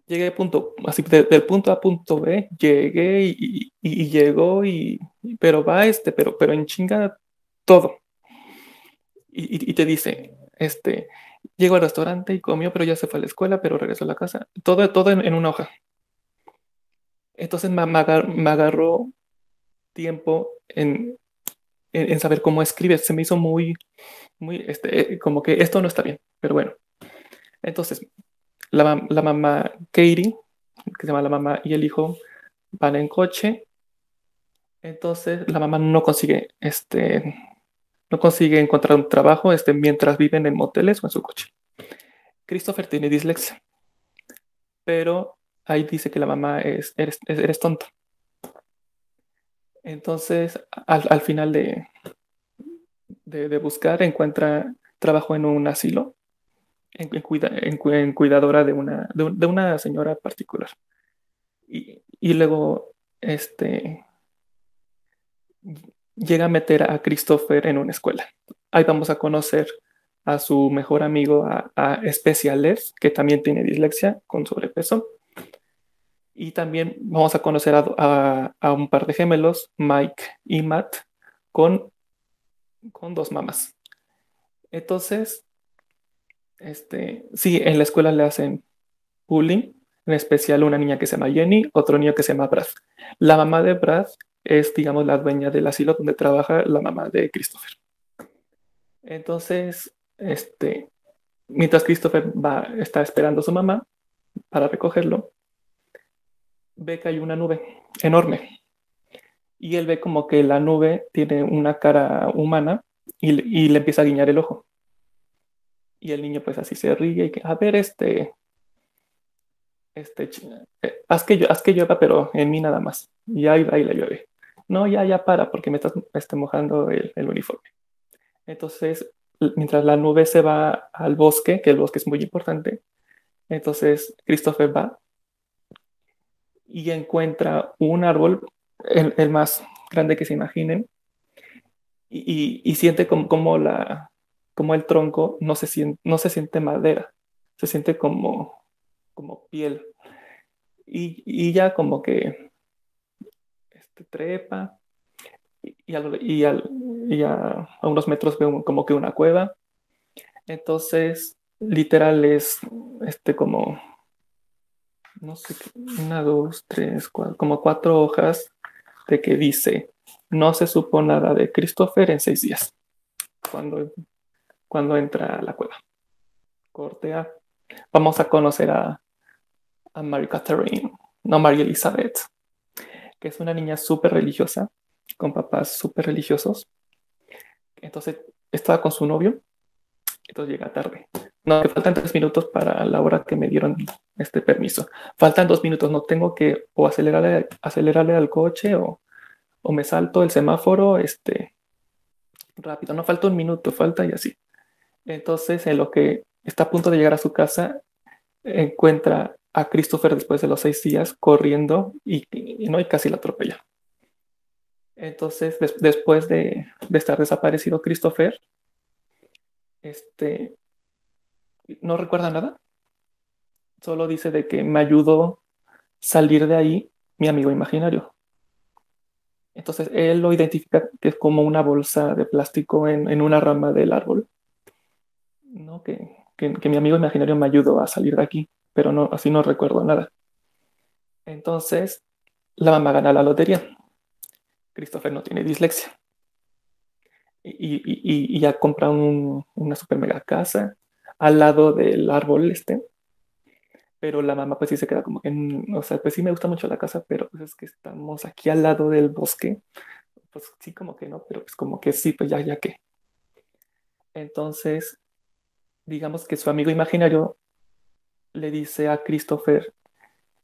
Speaker 5: llegué punto, así del punto A punto B, llegué y, y, llegó y, pero va este, pero, pero en chinga todo. Y, y, te dice, este, llegó al restaurante y comió, pero ya se fue a la escuela, pero regresó a la casa. Todo, todo en, una hoja. Entonces me, me, agarró tiempo en, en, saber cómo escribe. Se me hizo muy, muy, este, como que esto no está bien, pero bueno. Entonces, la, la mamá Katie, que se llama la mamá y el hijo, van en coche. Entonces, la mamá no consigue, este, no consigue encontrar un trabajo este, mientras viven en moteles o en su coche. Christopher tiene dislexia, pero ahí dice que la mamá es, eres, eres tonto. Entonces, al, final de, de, buscar, encuentra trabajo en un asilo, en, cuidadora de una, de, una señora particular. Y, luego, este, llega a meter a Christopher en una escuela. Ahí vamos a conocer a su mejor amigo, a, a que también tiene dislexia con sobrepeso. Y también vamos a conocer a, un par de gemelos, Mike y Matt, con, con dos mamás. Entonces, este, sí, en la escuela le hacen bullying, en especial una niña que se llama Jenny, otro niño que se llama Brad. La mamá de Brad es, digamos, la dueña del asilo donde trabaja la mamá de Christopher. Entonces, este, mientras Christopher va, está esperando a su mamá para recogerlo, ve que hay una nube enorme. Y él ve como que la nube tiene una cara humana y, le empieza a guiñar el ojo. Y el niño pues así se ríe y que, a ver, este, este, eh, haz que, haz que llueva, pero en mí nada más. Y ahí y le llueve no, ya, ya para, porque me estás este, mojando el, uniforme. Entonces, mientras la nube se va al bosque, que el bosque es muy importante, entonces Christopher va y encuentra un árbol, el, más grande que se imaginen, y, siente como, la, como el tronco no se, siente, no se siente madera, se siente como, como piel. Y, y ya como que trepa y, a, unos metros veo como que una cueva. Entonces, literal es este como, no sé, una, dos, tres, cuatro, como cuatro hojas de que dice, no se supo nada de Christopher en seis días, cuando, cuando entra a la cueva. Cortea. Vamos a conocer a, a Mary Catherine, no María Elizabeth, que es una niña súper religiosa, con papás súper religiosos. Entonces estaba con su novio, entonces llega tarde. No, que faltan tres minutos para la hora que me dieron este permiso. Faltan dos minutos, no tengo que o acelerarle, acelerarle al coche o, o me salto el semáforo este, rápido. No falta un minuto, falta y así. Entonces, en lo que está a punto de llegar a su casa, encuentra a Christopher después de los seis días corriendo y, no, y casi la atropella. Entonces, después de, estar desaparecido Christopher, este, no recuerda nada. Solo dice de que me ayudó salir de ahí mi amigo imaginario. Entonces él lo identifica que es como una bolsa de plástico en, una rama del árbol. ¿No? Que, que, mi amigo imaginario me ayudó a salir de aquí, pero no, así no recuerdo nada. Entonces, la mamá gana la lotería. Christopher no tiene dislexia. Y, ya compra una super mega casa al lado del árbol este. Pero la mamá pues sí se queda como que, o sea, pues sí me gusta mucho la casa, pero pues es que estamos aquí al lado del bosque. Pues sí como que no, pero pues como que sí, pues ya, ya que. Entonces, digamos que su amigo imaginario le dice a Christopher,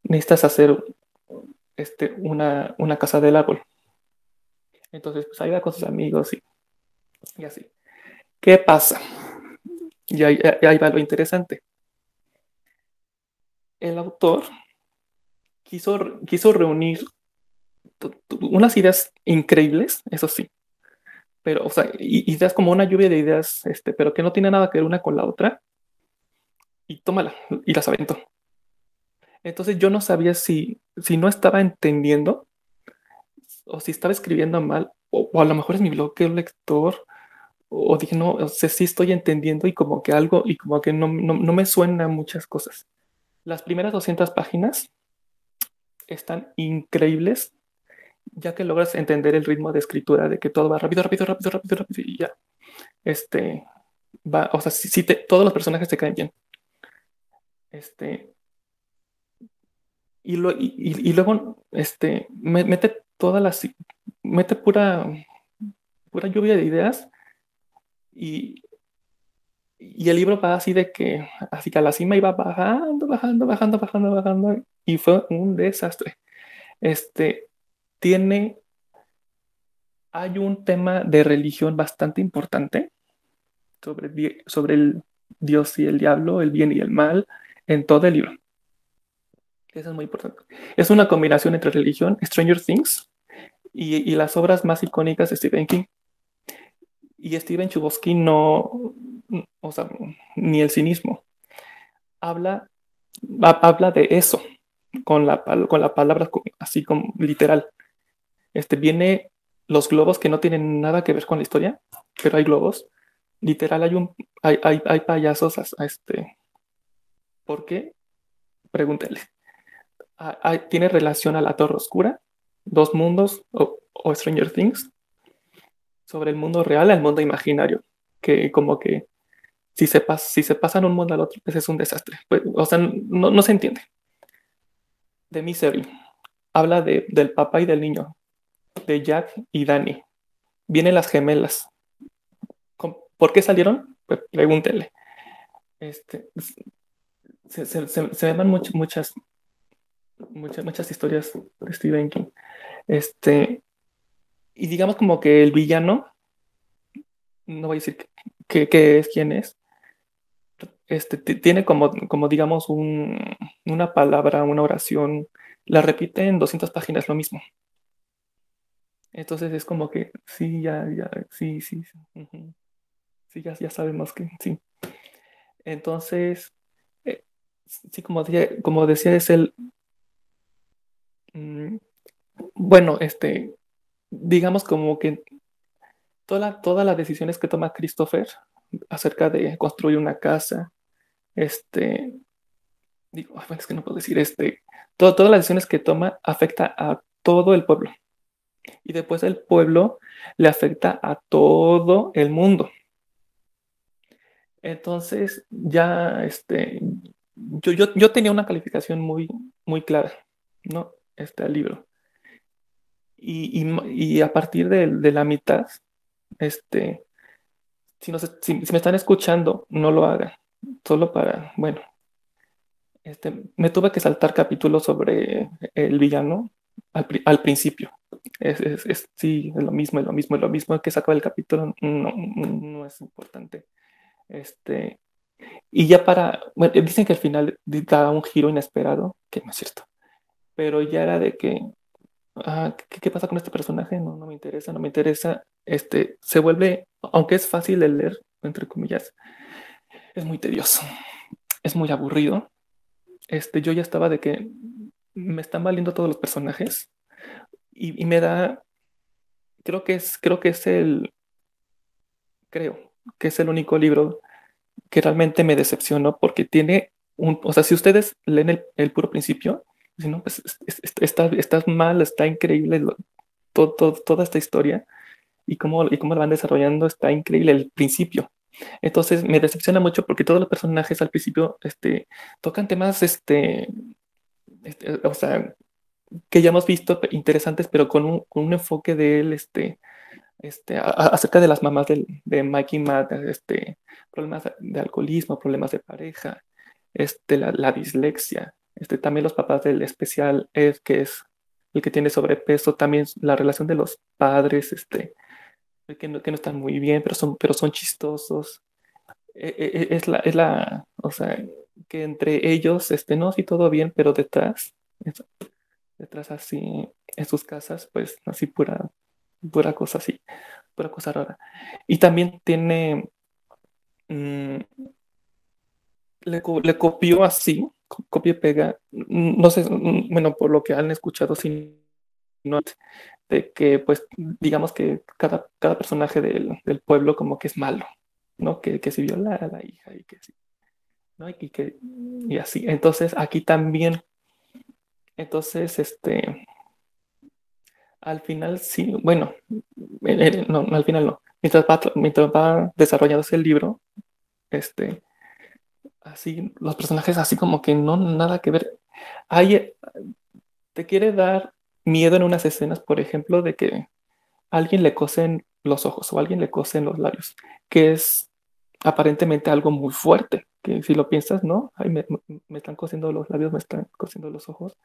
Speaker 5: necesitas hacer este, una, una casa del árbol. Entonces, pues ahí va con sus amigos y, y así. ¿Qué pasa? Y ahí, ahí va lo interesante el autor quiso, quiso reunir unas ideas increíbles, eso sí, pero, o sea, ideas como una lluvia de ideas, este, pero que no tiene nada que ver una con la otra, y tómala, y las aventó. Entonces yo no sabía si, si no estaba entendiendo, o si estaba escribiendo mal, o, a lo mejor es mi bloqueo lector, o dije, no, o sea, sí estoy entendiendo y como que algo, y como que no, no, no me suena muchas cosas. Las primeras 200 páginas están increíbles, ya que logras entender el ritmo de escritura, de que todo va rápido, rápido, rápido, rápido, rápido, y ya. Este, va, o sea, si, te, todos los personajes te caen bien. Este, y, lo, y, luego, este, mete todas las, mete pura, pura lluvia de ideas y y el libro va así de que, así que a la cima iba bajando, bajando, bajando, bajando, bajando, y fue un desastre. Este, tiene, hay un tema de religión bastante importante sobre, sobre el Dios y el diablo, el bien y el mal, en todo el libro. Eso es muy importante. Es una combinación entre religión, Stranger Things, y, y las obras más icónicas de Stephen King. Y Steven Chubosky no, o sea, ni el cinismo. Habla, habla de eso, con la, con la palabra así como literal. Este, viene los globos que no tienen nada que ver con la historia, pero hay globos. Literal, hay, un, hay, hay, payasos a, este. ¿Por qué? Pregúntenle. ¿Tiene relación a la Torre Oscura? ¿Dos mundos o, o Stranger Things? Sobre el mundo real al mundo imaginario. Que como que si se, pas, si se pasan un mundo al otro, pues es un desastre. Pues, o sea, no, no, se entiende. The Misery habla de, del papá y del niño, de Jack y Danny. Vienen las gemelas. ¿Por qué salieron? Pues pregúntenle. Este, se, se, se, se ven muchas, muchas, muchas, historias de Stephen King. Este, y digamos como que el villano, no voy a decir qué es, quién es, este, tiene como, como digamos, una palabra, una oración, la repite en 200 páginas lo mismo. Entonces es como que, sí, ya, ya, sí, sí, sí, ya, ya, sabemos que sí. Entonces, eh, sí, como, decía, como decía, es el, mm, bueno, este, digamos como que toda, todas las decisiones que toma Christopher acerca de construir una casa, este, digo, es que no puedo decir, este, todas las decisiones que toma afecta a todo el pueblo. Y después el pueblo le afecta a todo el mundo. Entonces, ya, este, yo, yo, yo tenía una calificación muy, muy clara, ¿no? Este libro. Y, y, y a partir de, la mitad, este, si, no, si, me están escuchando, no lo hagan. Solo para, bueno, este, me tuve que saltar capítulos sobre el villano al, principio. Es, es, sí, es lo mismo, es lo mismo, es lo mismo que sacaba el capítulo, no, no es importante. Este, y ya para, bueno, dicen que al final da un giro inesperado, que no es cierto, pero ya era de que, ah, ¿qué, pasa con este personaje? No, no me interesa, no me interesa. Este, se vuelve aunque es fácil de leer, entre comillas, es muy tedioso, es muy aburrido. Este, yo ya estaba de que me están valiendo todos los personajes y, me da, creo que es, creo que es el, creo que es el único libro que realmente me decepcionó porque tiene un, o sea, si ustedes leen el, puro principio, si no, pues está, está mal, está increíble todo, toda esta historia y cómo, y cómo la van desarrollando está increíble el principio. Entonces me decepciona mucho porque todos los personajes al principio este, tocan temas, este, este o sea, que ya hemos visto interesantes, pero con un, con un enfoque de él, este, este, acerca de las mamás de, de Mike y Matt, este, problemas de alcoholismo, problemas de pareja, este, la, la dislexia, este, también los papás del especial es que es el que tiene sobrepeso, también la relación de los padres, este, que no, que no están muy bien, pero son, pero son chistosos. E, e, e, es, la, es la, o sea, que entre ellos, este, no, sí, todo bien, pero detrás, detrás así, en sus casas, pues así pura, pura cosa así, pura cosa rara. Y también tiene, mm, le, le, copió así, copia y pega, no sé, mm, bueno, por lo que han escuchado, si no, de que pues digamos que cada, cada personaje del, del pueblo como que es malo, ¿no? Que, que si viola a la hija y que sí, ¿no? Y, que, y así. Entonces aquí también, entonces, este, al final sí, bueno, no, al final no. Mientras va, mientras va desarrollándose el libro, este, así, los personajes así como que no nada que ver. Hay, te quiere dar miedo en unas escenas, por ejemplo, de que alguien le cosen los ojos o alguien le cosen los labios, que es aparentemente algo muy fuerte, que si lo piensas, ¿no? Ay, me, me, están cosiendo los labios, me están cosiendo los ojos,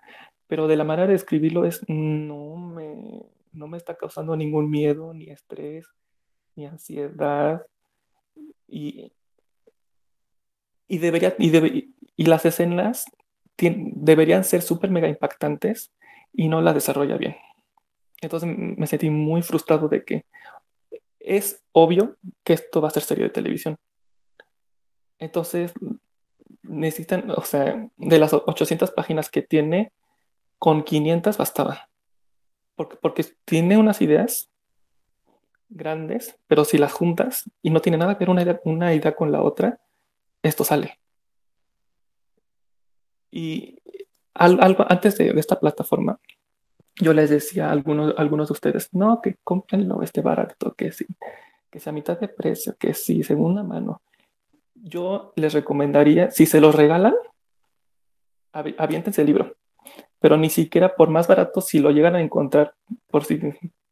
Speaker 5: pero de la manera de escribirlo es, no me, no me está causando ningún miedo, ni estrés, ni ansiedad, y, y, debería, y, y las escenas deberían ser súper mega impactantes y no la desarrolla bien. Entonces me sentí muy frustrado de que es obvio que esto va a ser serie de televisión. Entonces necesitan, o sea, de las 800 páginas que tiene, con 500 bastaba. Porque, porque tiene unas ideas grandes, pero si las juntas y no tiene nada que ver una idea, con la otra, esto sale. Y antes de, esta plataforma, yo les decía a algunos, algunos de ustedes, no, que cómprenlo este barato, que sí, que sea mitad de precio, que sí, segunda mano. Yo les recomendaría, si se los regalan, aviéntense el libro, pero ni siquiera por más barato, si lo llegan a encontrar, por si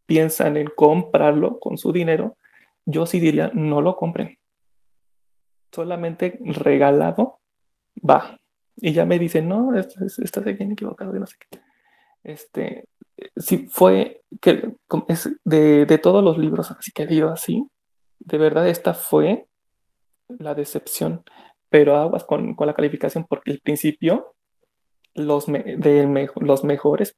Speaker 5: piensan en comprarlo con su dinero, yo sí diría, no lo compren. Solamente regalado va. Y ya me dicen, no, estás bien equivocado, no sé qué. Este, si fue que es de, de, todos los libros así que he así, de verdad esta fue la decepción, pero aguas con, con la calificación porque el principio, los, de los mejores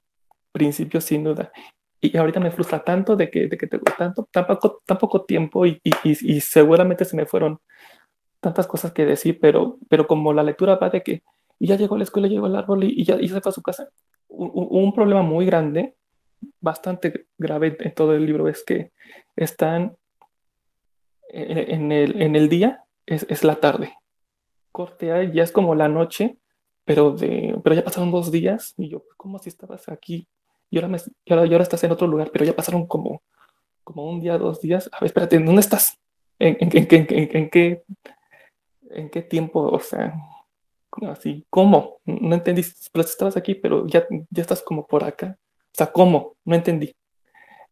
Speaker 5: principios sin duda. Y ahorita me frustra tanto de que, de que tengo tanto, tan poco, tan poco tiempo y, y, y, seguramente se me fueron tantas cosas que decir, pero, pero como la lectura va de que y ya llegó a la escuela, llegó al árbol y, ya, y se fue a su casa. Un, un, problema muy grande, bastante grave en todo el libro, es que están en, el, en el, día, es, es, la tarde. Cortea, ya es como la noche, pero, de, pero ya pasaron dos días y yo, ¿cómo si estabas aquí? Y ahora, me, y ahora, y ahora estás en otro lugar, pero ya pasaron como, como un día, dos días. A ver, espérate, ¿dónde estás? ¿En, en, en, en qué, ¿En qué tiempo? O sea, así, ¿cómo? No entendí, pero estabas aquí, pero ya, ya estás como por acá. O sea, ¿cómo? No entendí.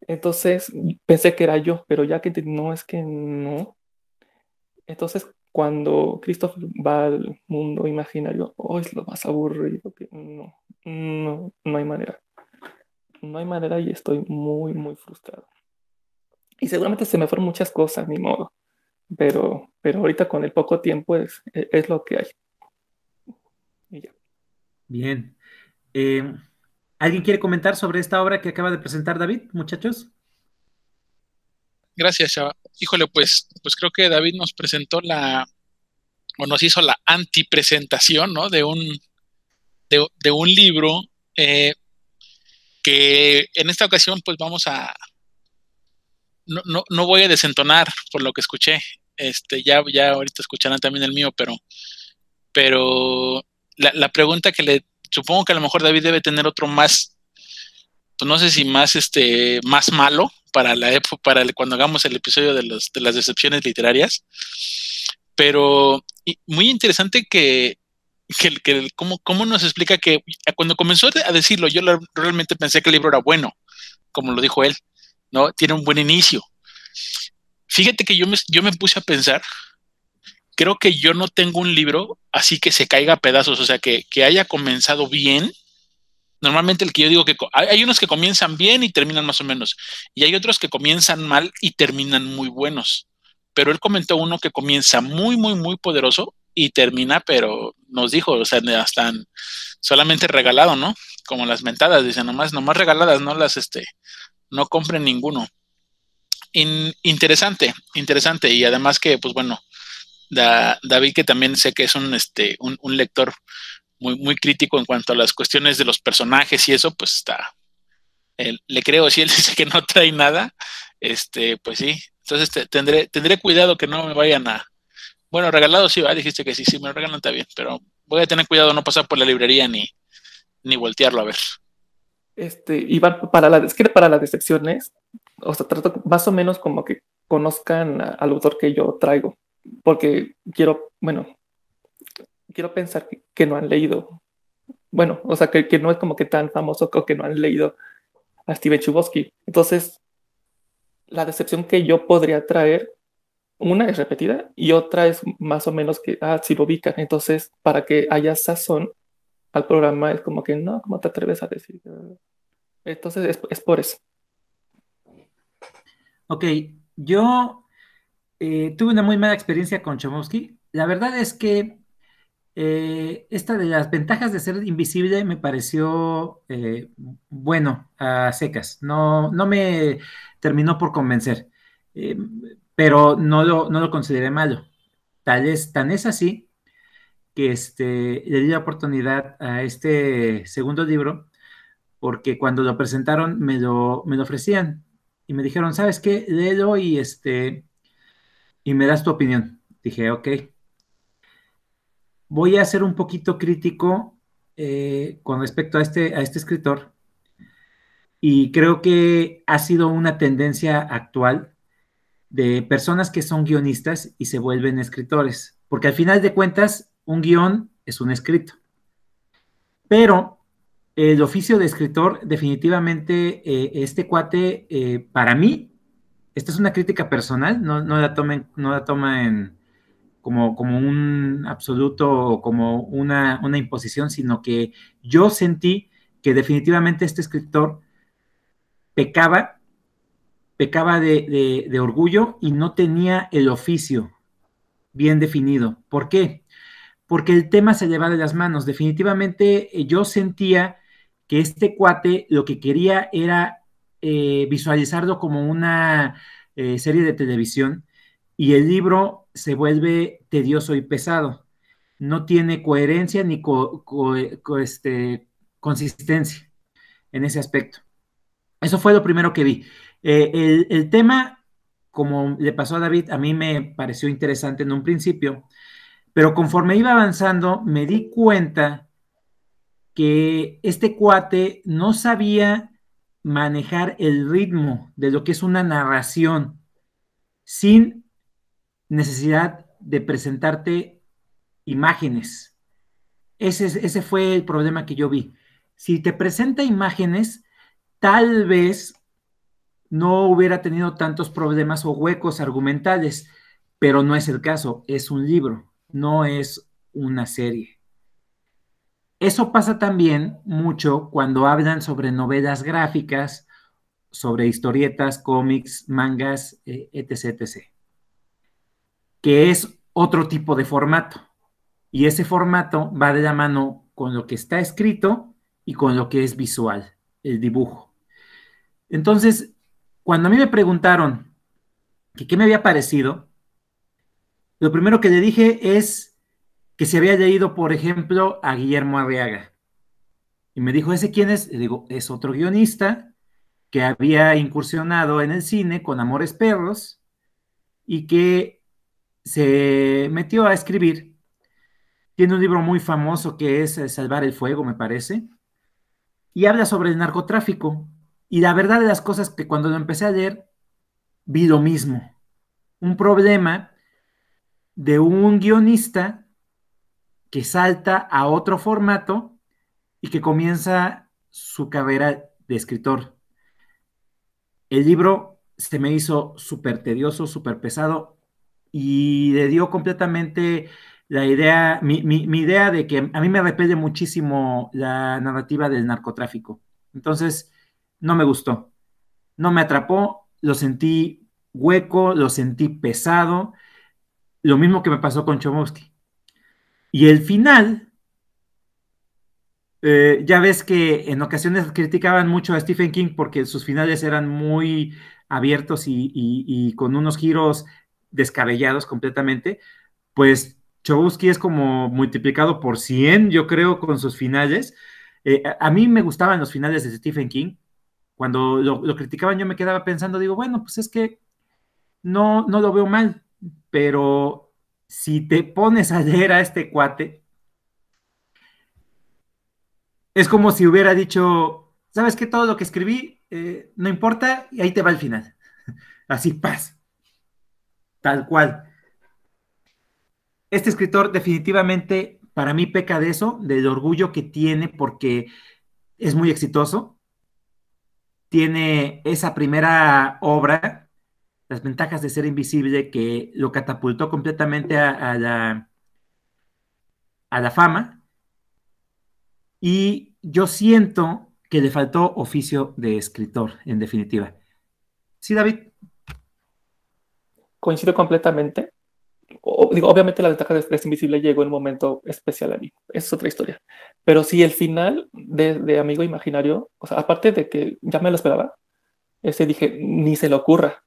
Speaker 5: Entonces pensé que era yo, pero ya que no es que no. Entonces, cuando Christopher va al mundo imaginario, oh, es lo más aburrido que no, no, no hay manera. No hay manera y estoy muy, muy frustrado. Y seguramente se me fueron muchas cosas, ni modo. Pero, pero ahorita con el poco tiempo es, es lo que hay.
Speaker 1: Bien. Eh, ¿Alguien quiere comentar sobre esta obra que acaba de presentar David, muchachos?
Speaker 7: Gracias, Chava. Híjole, pues, pues creo que David nos presentó la, o nos hizo la antipresentación, ¿no? De un, de, un libro eh, que en esta ocasión pues vamos a... No, no, no, voy a desentonar por lo que escuché. Este, ya, ya ahorita escucharán también el mío, pero, pero la, pregunta que le supongo que a lo mejor David debe tener otro más, pues no sé si más este, más malo para la época, para cuando hagamos el episodio de, los, de las decepciones literarias. Pero muy interesante que, que, que cómo, cómo, nos explica que cuando comenzó a decirlo, yo realmente pensé que el libro era bueno, como lo dijo él, ¿no? Tiene un buen inicio. Fíjate que yo me, yo me puse a pensar, creo que yo no tengo un libro así que se caiga a pedazos, o sea, que, que haya comenzado bien. Normalmente el que yo digo que hay unos que comienzan bien y terminan más o menos, y hay otros que comienzan mal y terminan muy buenos. Pero él comentó uno que comienza muy, muy, muy poderoso y termina, pero nos dijo, o sea, están solamente regalado, ¿no? Como las mentadas, dice, nomás, nomás regaladas, no las, este, no compren ninguno. interesante, interesante, y además que, pues bueno, David, que también sé que es un, este, un, lector muy, muy crítico en cuanto a las cuestiones de los personajes y eso, pues está, le creo, si él dice que no trae nada, este, pues sí, entonces tendré, tendré cuidado que no me vayan a, bueno, regalado sí, dijiste que sí, sí, me lo regalan está bien, pero voy a tener cuidado no pasar por la librería ni, ni voltearlo a ver.
Speaker 5: Este, y para la, es que para las decepciones, o sea, trato más o menos como que conozcan al autor que yo traigo porque quiero, bueno, quiero pensar que, no han leído, bueno, o sea, que, que, no es como que tan famoso o que no han leído a Steven Chubosky. Entonces, la decepción que yo podría traer, una es repetida y otra es más o menos que, ah, si lo ubican. Entonces, para que haya sazón al programa, es como que, no, ¿cómo te atreves a decir? Entonces, es, es por eso.
Speaker 1: Ok, yo eh, tuve una muy mala experiencia con Chomsky. La verdad es que eh, esta de las ventajas de ser invisible me pareció eh, bueno a secas. No, no me terminó por convencer, pero no lo, no lo consideré malo. Tal es, tan es así que este, le di la oportunidad a este segundo libro porque cuando lo presentaron me lo, me lo ofrecían y me dijeron, ¿sabes qué? Léelo y este y me das tu opinión. Dije, ok. Voy a ser un poquito crítico eh, con respecto a este, a este escritor y creo que ha sido una tendencia actual de personas que son guionistas y se vuelven escritores, porque al final de cuentas un guion es un escrito. Pero el oficio de escritor, definitivamente, eh, este cuate, eh, para mí, esta es una crítica personal, no, la tomen, no la tomen como, como un absoluto o como una, imposición, sino que yo sentí que definitivamente este escritor pecaba, pecaba de, de orgullo y no tenía el oficio bien definido. ¿Por qué? Porque el tema se lleva de las manos. Definitivamente eh, yo sentía que este cuate lo que quería era eh, visualizarlo como una eh, serie de televisión y el libro se vuelve tedioso y pesado. No tiene coherencia ni este, consistencia en ese aspecto. Eso fue lo primero que vi. Eh, el, el, tema, como le pasó a David, a mí me pareció interesante en un principio, pero conforme iba avanzando me di cuenta que este cuate no sabía manejar el ritmo de lo que es una narración sin necesidad de presentarte imágenes. Ese, fue el problema que yo vi. Si te presenta imágenes, tal vez no hubiera tenido tantos problemas o huecos argumentales, pero no es el caso, es un libro, no es una serie. Eso pasa también mucho cuando hablan sobre novelas gráficas, sobre historietas, cómics, mangas, eh, etc., etc., que es otro tipo de formato. Y ese formato va de la mano con lo que está escrito y con lo que es visual, el dibujo. Entonces, cuando a mí me preguntaron que qué me había parecido, lo primero que le dije es que se había leído, por ejemplo, a Guillermo Arriaga. Y me dijo, ¿ese quién es? Y digo, es otro guionista que había incursionado en el cine con Amores Perros y que se metió a escribir. Tiene un libro muy famoso que es eh, Salvar el Fuego, me parece, y habla sobre el narcotráfico. Y la verdad de las cosas que cuando lo empecé a leer, vi lo mismo. Un problema de un guionista que salta a otro formato y que comienza su carrera de escritor. El libro se me hizo súper tedioso, súper pesado y le dio completamente la idea, mi, idea de que a mí me repele muchísimo la narrativa del narcotráfico. Entonces, no me gustó, no me atrapó, lo sentí hueco, lo sentí pesado, lo mismo que me pasó con Chomowski. Y el final, eh, ya ves que en ocasiones criticaban mucho a Stephen King porque sus finales eran muy abiertos y, con unos giros descabellados completamente, pues Chomowski es como multiplicado por 100, yo creo, con sus finales. Eh, a mí me gustaban los finales de Stephen King. Cuando lo, lo, criticaban yo me quedaba pensando, digo, bueno, pues es que no, no lo veo mal, pero si te pones a leer a este cuate, es como si hubiera dicho, ¿sabes qué? Todo lo que escribí eh, no importa y ahí te va el final. Así, paz. Tal cual. Este escritor definitivamente para mí peca de eso, del orgullo que tiene porque es muy exitoso. Tiene esa primera obra las ventajas de ser invisible que lo catapultó completamente a, la, a la fama. Y yo siento que le faltó oficio de escritor, en definitiva. Sí, David.
Speaker 5: Coincido completamente. digo, obviamente la ventaja de ser invisible llegó en un momento especial a mí. Es otra historia. Pero sí, el final de, Amigo Imaginario, o sea, aparte de que ya me lo esperaba, ese dije, ni se le ocurra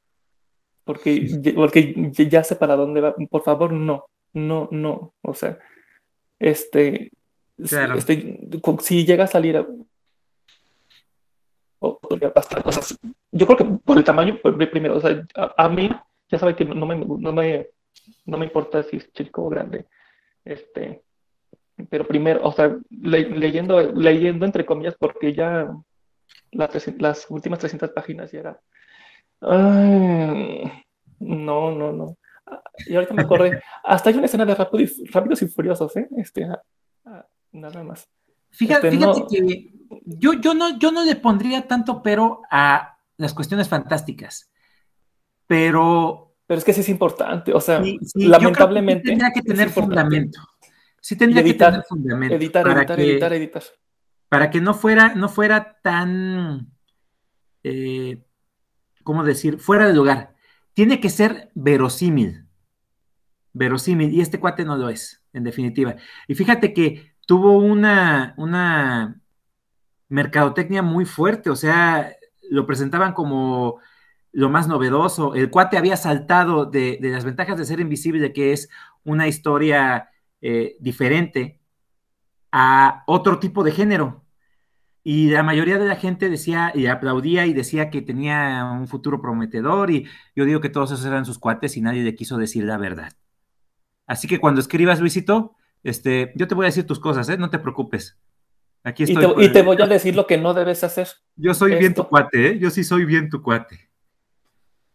Speaker 5: porque, porque ya sé para dónde va. Por favor, no, no, no. O sea, este, este si llega a salir yo creo que por el tamaño, primero, o sea, a, mí, ya sabe que no me, no me, no me importa si es chico o grande, este, pero primero, o sea, leyendo, leyendo entre comillas, porque ya las últimas 300 páginas ya era Ay, no, no, no. Y ahorita me acordé, hasta hay una escena de Rápidos y Furiosos, ¿eh? Este, nada más.
Speaker 1: Fíjate, este, fíjate que yo, yo, no, yo no le pondría tanto pero a las cuestiones fantásticas, pero...
Speaker 5: Pero es que sí es importante, o sea, lamentablemente...
Speaker 1: Sí tendría que tener fundamento. Sí tendría que tener fundamento.
Speaker 5: Editar, editar, editar, editar.
Speaker 1: Para que no fuera, no fuera tan... Eh, ¿cómo decir? Fuera de lugar. Tiene que ser verosímil. Verosímil. Y este cuate no lo es, en definitiva. Y fíjate que tuvo una, una mercadotecnia muy fuerte, o sea, lo presentaban como lo más novedoso. El cuate había saltado de, las ventajas de ser invisible, que es una historia eh, diferente, a otro tipo de género. Y la mayoría de la gente decía y aplaudía y decía que tenía un futuro prometedor y yo digo que todos esos eran sus cuates y nadie le quiso decir la verdad. Así que cuando escribas, Luisito, este, yo te voy a decir tus cosas, ¿eh? No te preocupes.
Speaker 5: Aquí estoy. Y te, voy a decir lo que no debes hacer.
Speaker 1: Yo soy bien tu cuate, ¿eh? Yo sí soy bien tu cuate.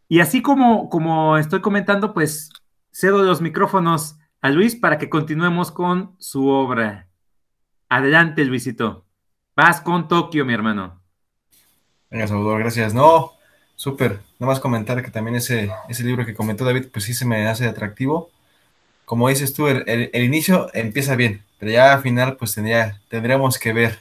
Speaker 1: Y así como, como estoy comentando, pues cedo los micrófonos a Luis para que continuemos con su obra. Adelante, Luisito. Vas con Tokio, mi hermano.
Speaker 6: Venga, Salvador, gracias. No, súper. Nada más comentar que también ese, ese libro que comentó David, pues sí se me hace atractivo. Como dices tú, el, inicio empieza bien, pero ya al final, pues tendría, tendríamos que ver.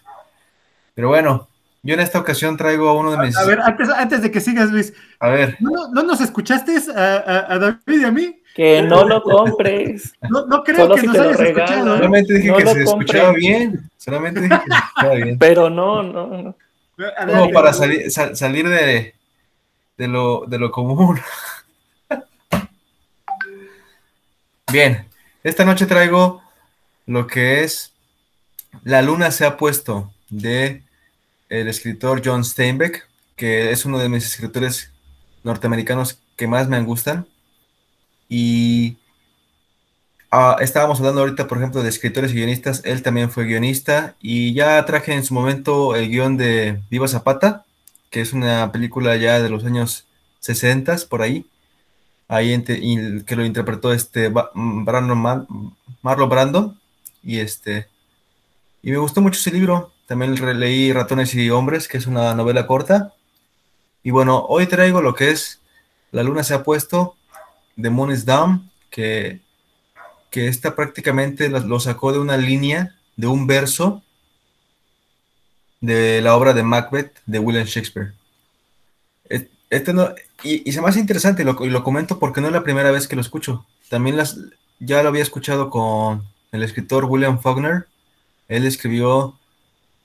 Speaker 6: Pero bueno, yo en esta ocasión traigo uno de mis.
Speaker 1: A ver, antes, de que sigas, Luis.
Speaker 6: A ver.
Speaker 1: ¿No, nos escuchaste a, David y a mí?
Speaker 5: Que no lo compres.
Speaker 1: No, no creo que nos hayas escuchado.
Speaker 6: ¿eh? Solamente dije que se escuchaba bien. Solamente dije que se escuchaba bien.
Speaker 5: Pero no, no, no.
Speaker 6: Como para salir, salir de, de, lo, de lo común. Bien, esta noche traigo lo que es La luna se ha puesto de el escritor John Steinbeck, que es uno de mis escritores norteamericanos que más me gustan. Y ah, estábamos hablando ahorita, por ejemplo, de escritores y guionistas. Él también fue guionista y ya traje en su momento el guion de Viva Zapata, que es una película ya de los años 60 por ahí. Ahí que lo interpretó este Brandon Marlo Brando y este y me gustó mucho ese libro. También leí Ratones y Hombres, que es una novela corta. Y bueno, hoy traigo lo que es La Luna se ha puesto, The Moon is Down, que, que esta prácticamente lo sacó de una línea, de un verso de la obra de Macbeth de William Shakespeare. Este no, y, se me hace interesante, y lo, lo, comento porque no es la primera vez que lo escucho. También las, ya lo había escuchado con el escritor William Faulkner. Él escribió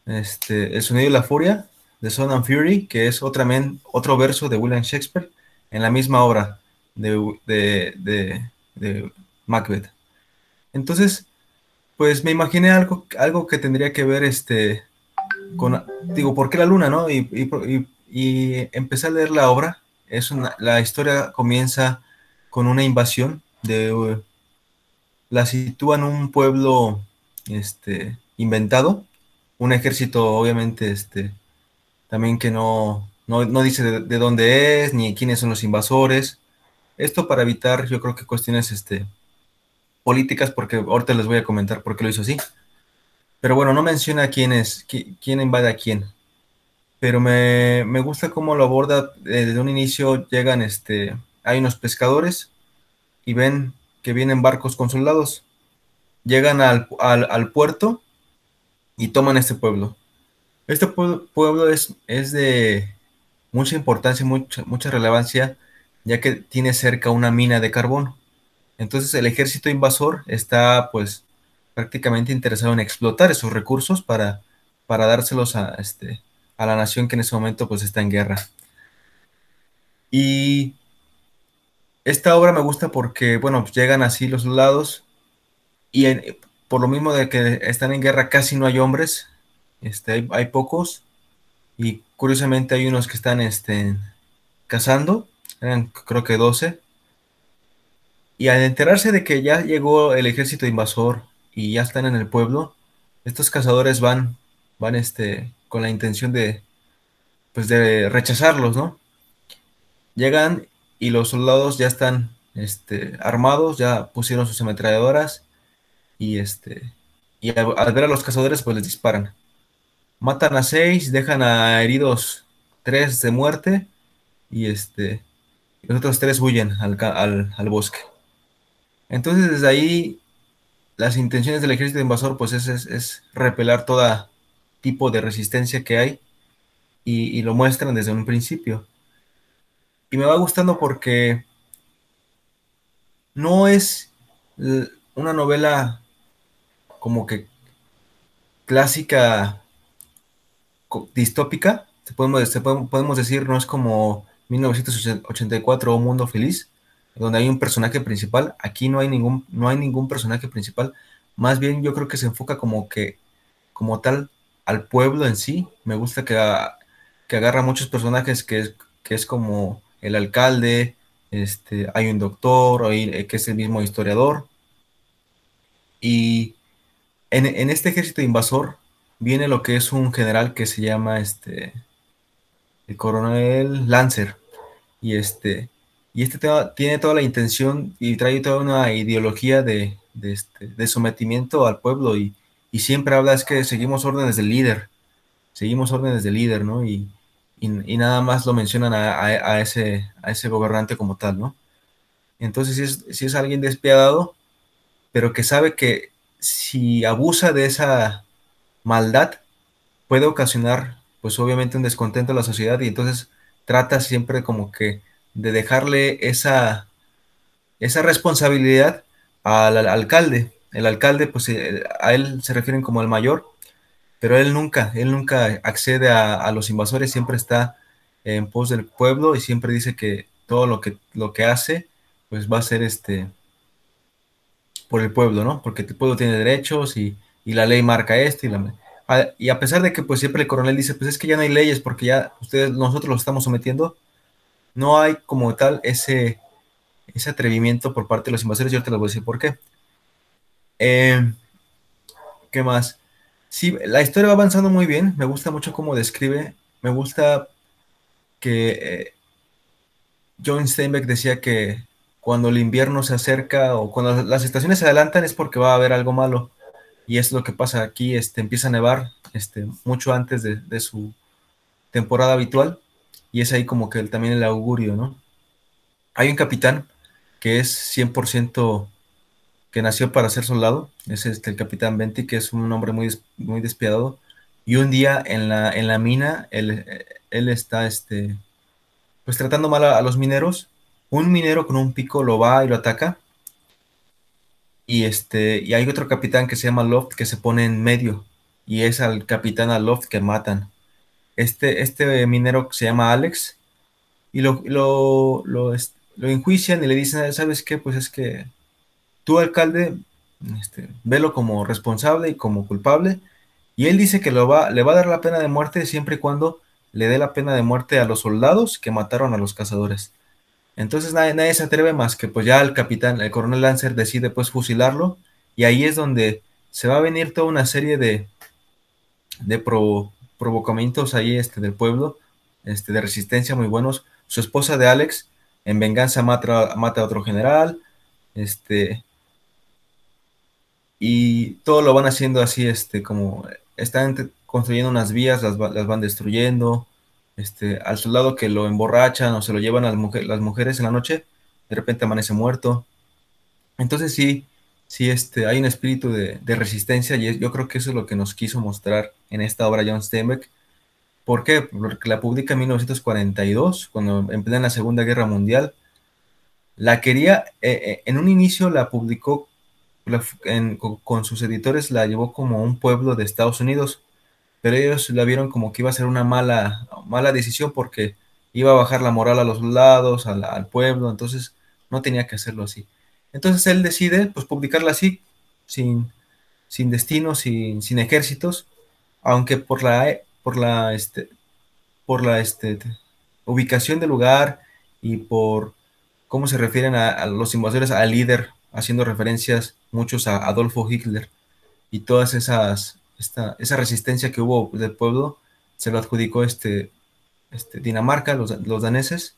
Speaker 6: este, El sonido y la furia de Son and Fury, que es otra otro verso de William Shakespeare en la misma obra de, Macbeth. Entonces, pues me imaginé algo, algo que tendría que ver este, con, digo, ¿por qué la luna, no? Y, empecé a leer la obra. Es una, la historia comienza con una invasión de, la sitúa en un pueblo, este, inventado, un ejército obviamente este, también que no, no, dice de, dónde es, ni quiénes son los invasores. Esto para evitar, yo creo que cuestiones este, políticas, porque ahorita les voy a comentar por qué lo hizo así. Pero bueno, no menciona quién es, quién invade a quién. Pero me, gusta cómo lo aborda. Desde un inicio llegan, este, hay unos pescadores y ven que vienen barcos con soldados. Llegan al, al puerto y toman este pueblo. Este pueblo es, es de mucha importancia, mucha, mucha relevancia, ya que tiene cerca una mina de carbón. Entonces el ejército invasor está pues prácticamente interesado en explotar esos recursos para, para dárselos a, este, a la nación que en ese momento pues está en guerra. Y esta obra me gusta porque, bueno, pues, llegan así los lados y por lo mismo de que están en guerra casi no hay hombres, este, hay, pocos y curiosamente hay unos que están este, cazando, eran creo que 12. Y al enterarse de que ya llegó el ejército invasor y ya están en el pueblo, estos cazadores van, van este, con la intención de, pues de rechazarlos, ¿no? Llegan y los soldados ya están este, armados, ya pusieron sus ametralladoras y este y al, ver a los cazadores pues les disparan. Matan a seis, dejan a heridos tres de muerte y este los otros tres huyen al, bosque. Entonces desde ahí las intenciones del ejército invasor pues es, es, repelar todo tipo de resistencia que hay y, lo muestran desde un principio. Y me va gustando porque no es una novela como que clásica distópica, podemos, podemos decir, no es como 1984 o Mundo Feliz, donde hay un personaje principal. Aquí no hay ningún, no hay ningún personaje principal. Más bien yo creo que se enfoca como que, como tal, al pueblo en sí. Me gusta que, que agarra muchos personajes que es, que es como el alcalde, este, hay un doctor, hay, que es el mismo historiador. Y en, este ejército invasor viene lo que es un general que se llama este el coronel Lancer. Y este y este tiene toda la intención y trae toda una ideología de, este, sometimiento al pueblo y, siempre habla es que seguimos órdenes del líder seguimos órdenes del líder no y, nada más lo mencionan a, ese a ese gobernante como tal no entonces si es, si es alguien despiadado pero que sabe que si abusa de esa maldad, puede ocasionar, pues obviamente, un descontento a la sociedad y entonces trata siempre como que de dejarle esa, esa responsabilidad al, alcalde. El alcalde, pues eh, a él se refieren como el mayor, pero él nunca, él nunca accede a, a, los invasores, siempre está en pos del pueblo y siempre dice que todo lo que, lo que hace, pues va a ser este, por el pueblo, ¿no? Porque el pueblo tiene derechos y, la ley marca esto y y a pesar de que pues siempre el coronel dice, pues es que ya no hay leyes porque ya ustedes, nosotros los estamos sometiendo, no hay como tal ese, ese atrevimiento por parte de los invasores. Yo te lo voy a decir por qué. Eh, ¿Qué más? Sí, la historia va avanzando muy bien. Me gusta mucho cómo describe. Me gusta que eh, John Steinbeck decía que cuando el invierno se acerca o cuando las estaciones se adelantan es porque va a haber algo malo. Y es lo que pasa aquí, este, empieza a nevar este, mucho antes de, su temporada habitual, y es ahí como que también el augurio, ¿no? Hay un capitán que es 100% que nació para ser soldado, es este, el capitán Venti, que es un hombre muy, muy despiadado, y un día en la, en la mina, él, él está, este, pues tratando mal a los mineros, un minero con un pico lo va y lo ataca, y, este, y hay otro capitán que se llama Loft que se pone en medio y es al capitán Loft que matan. Este, este minero se llama Alex y lo, lo, lo, enjuician y le dicen, ¿sabes qué? Pues es que tú, alcalde, este, velo como responsable y como culpable. Y él dice que lo va, le va a dar la pena de muerte siempre y cuando le dé la pena de muerte a los soldados que mataron a los cazadores. Entonces nadie, se atreve más que pues ya el capitán, el coronel Lancer decide pues fusilarlo y ahí es donde se va a venir toda una serie de, de provocamientos ahí este, del pueblo, este, de resistencia muy buenos. Su esposa de Alex en venganza mata, mata a otro general, este, y todo lo van haciendo así, este, como están construyendo unas vías, las, las van destruyendo, este, al soldado que lo emborrachan o se lo llevan a las, mujeres en la noche, de repente amanece muerto. Entonces sí, sí este, hay un espíritu de, resistencia y yo creo que eso es lo que nos quiso mostrar en esta obra John Steinbeck. ¿Por qué? Porque la publica en 1942, cuando en plena Segunda Guerra Mundial. La quería, eh, eh, en un inicio la publicó con sus editores, la llevó como un pueblo de Estados Unidos, pero ellos la vieron como que iba a ser una mala, mala decisión porque iba a bajar la moral a los lados, al, pueblo, entonces no tenía que hacerlo así. Entonces él decide pues publicarla así, sin, sin destino, sin, sin ejércitos, aunque por la, por la, este, por la este, ubicación del lugar y por cómo se refieren a, los invasores al líder, haciendo referencias muchos a Adolfo Hitler y todas esas esa resistencia que hubo del pueblo se lo adjudicó este, este Dinamarca, los, daneses.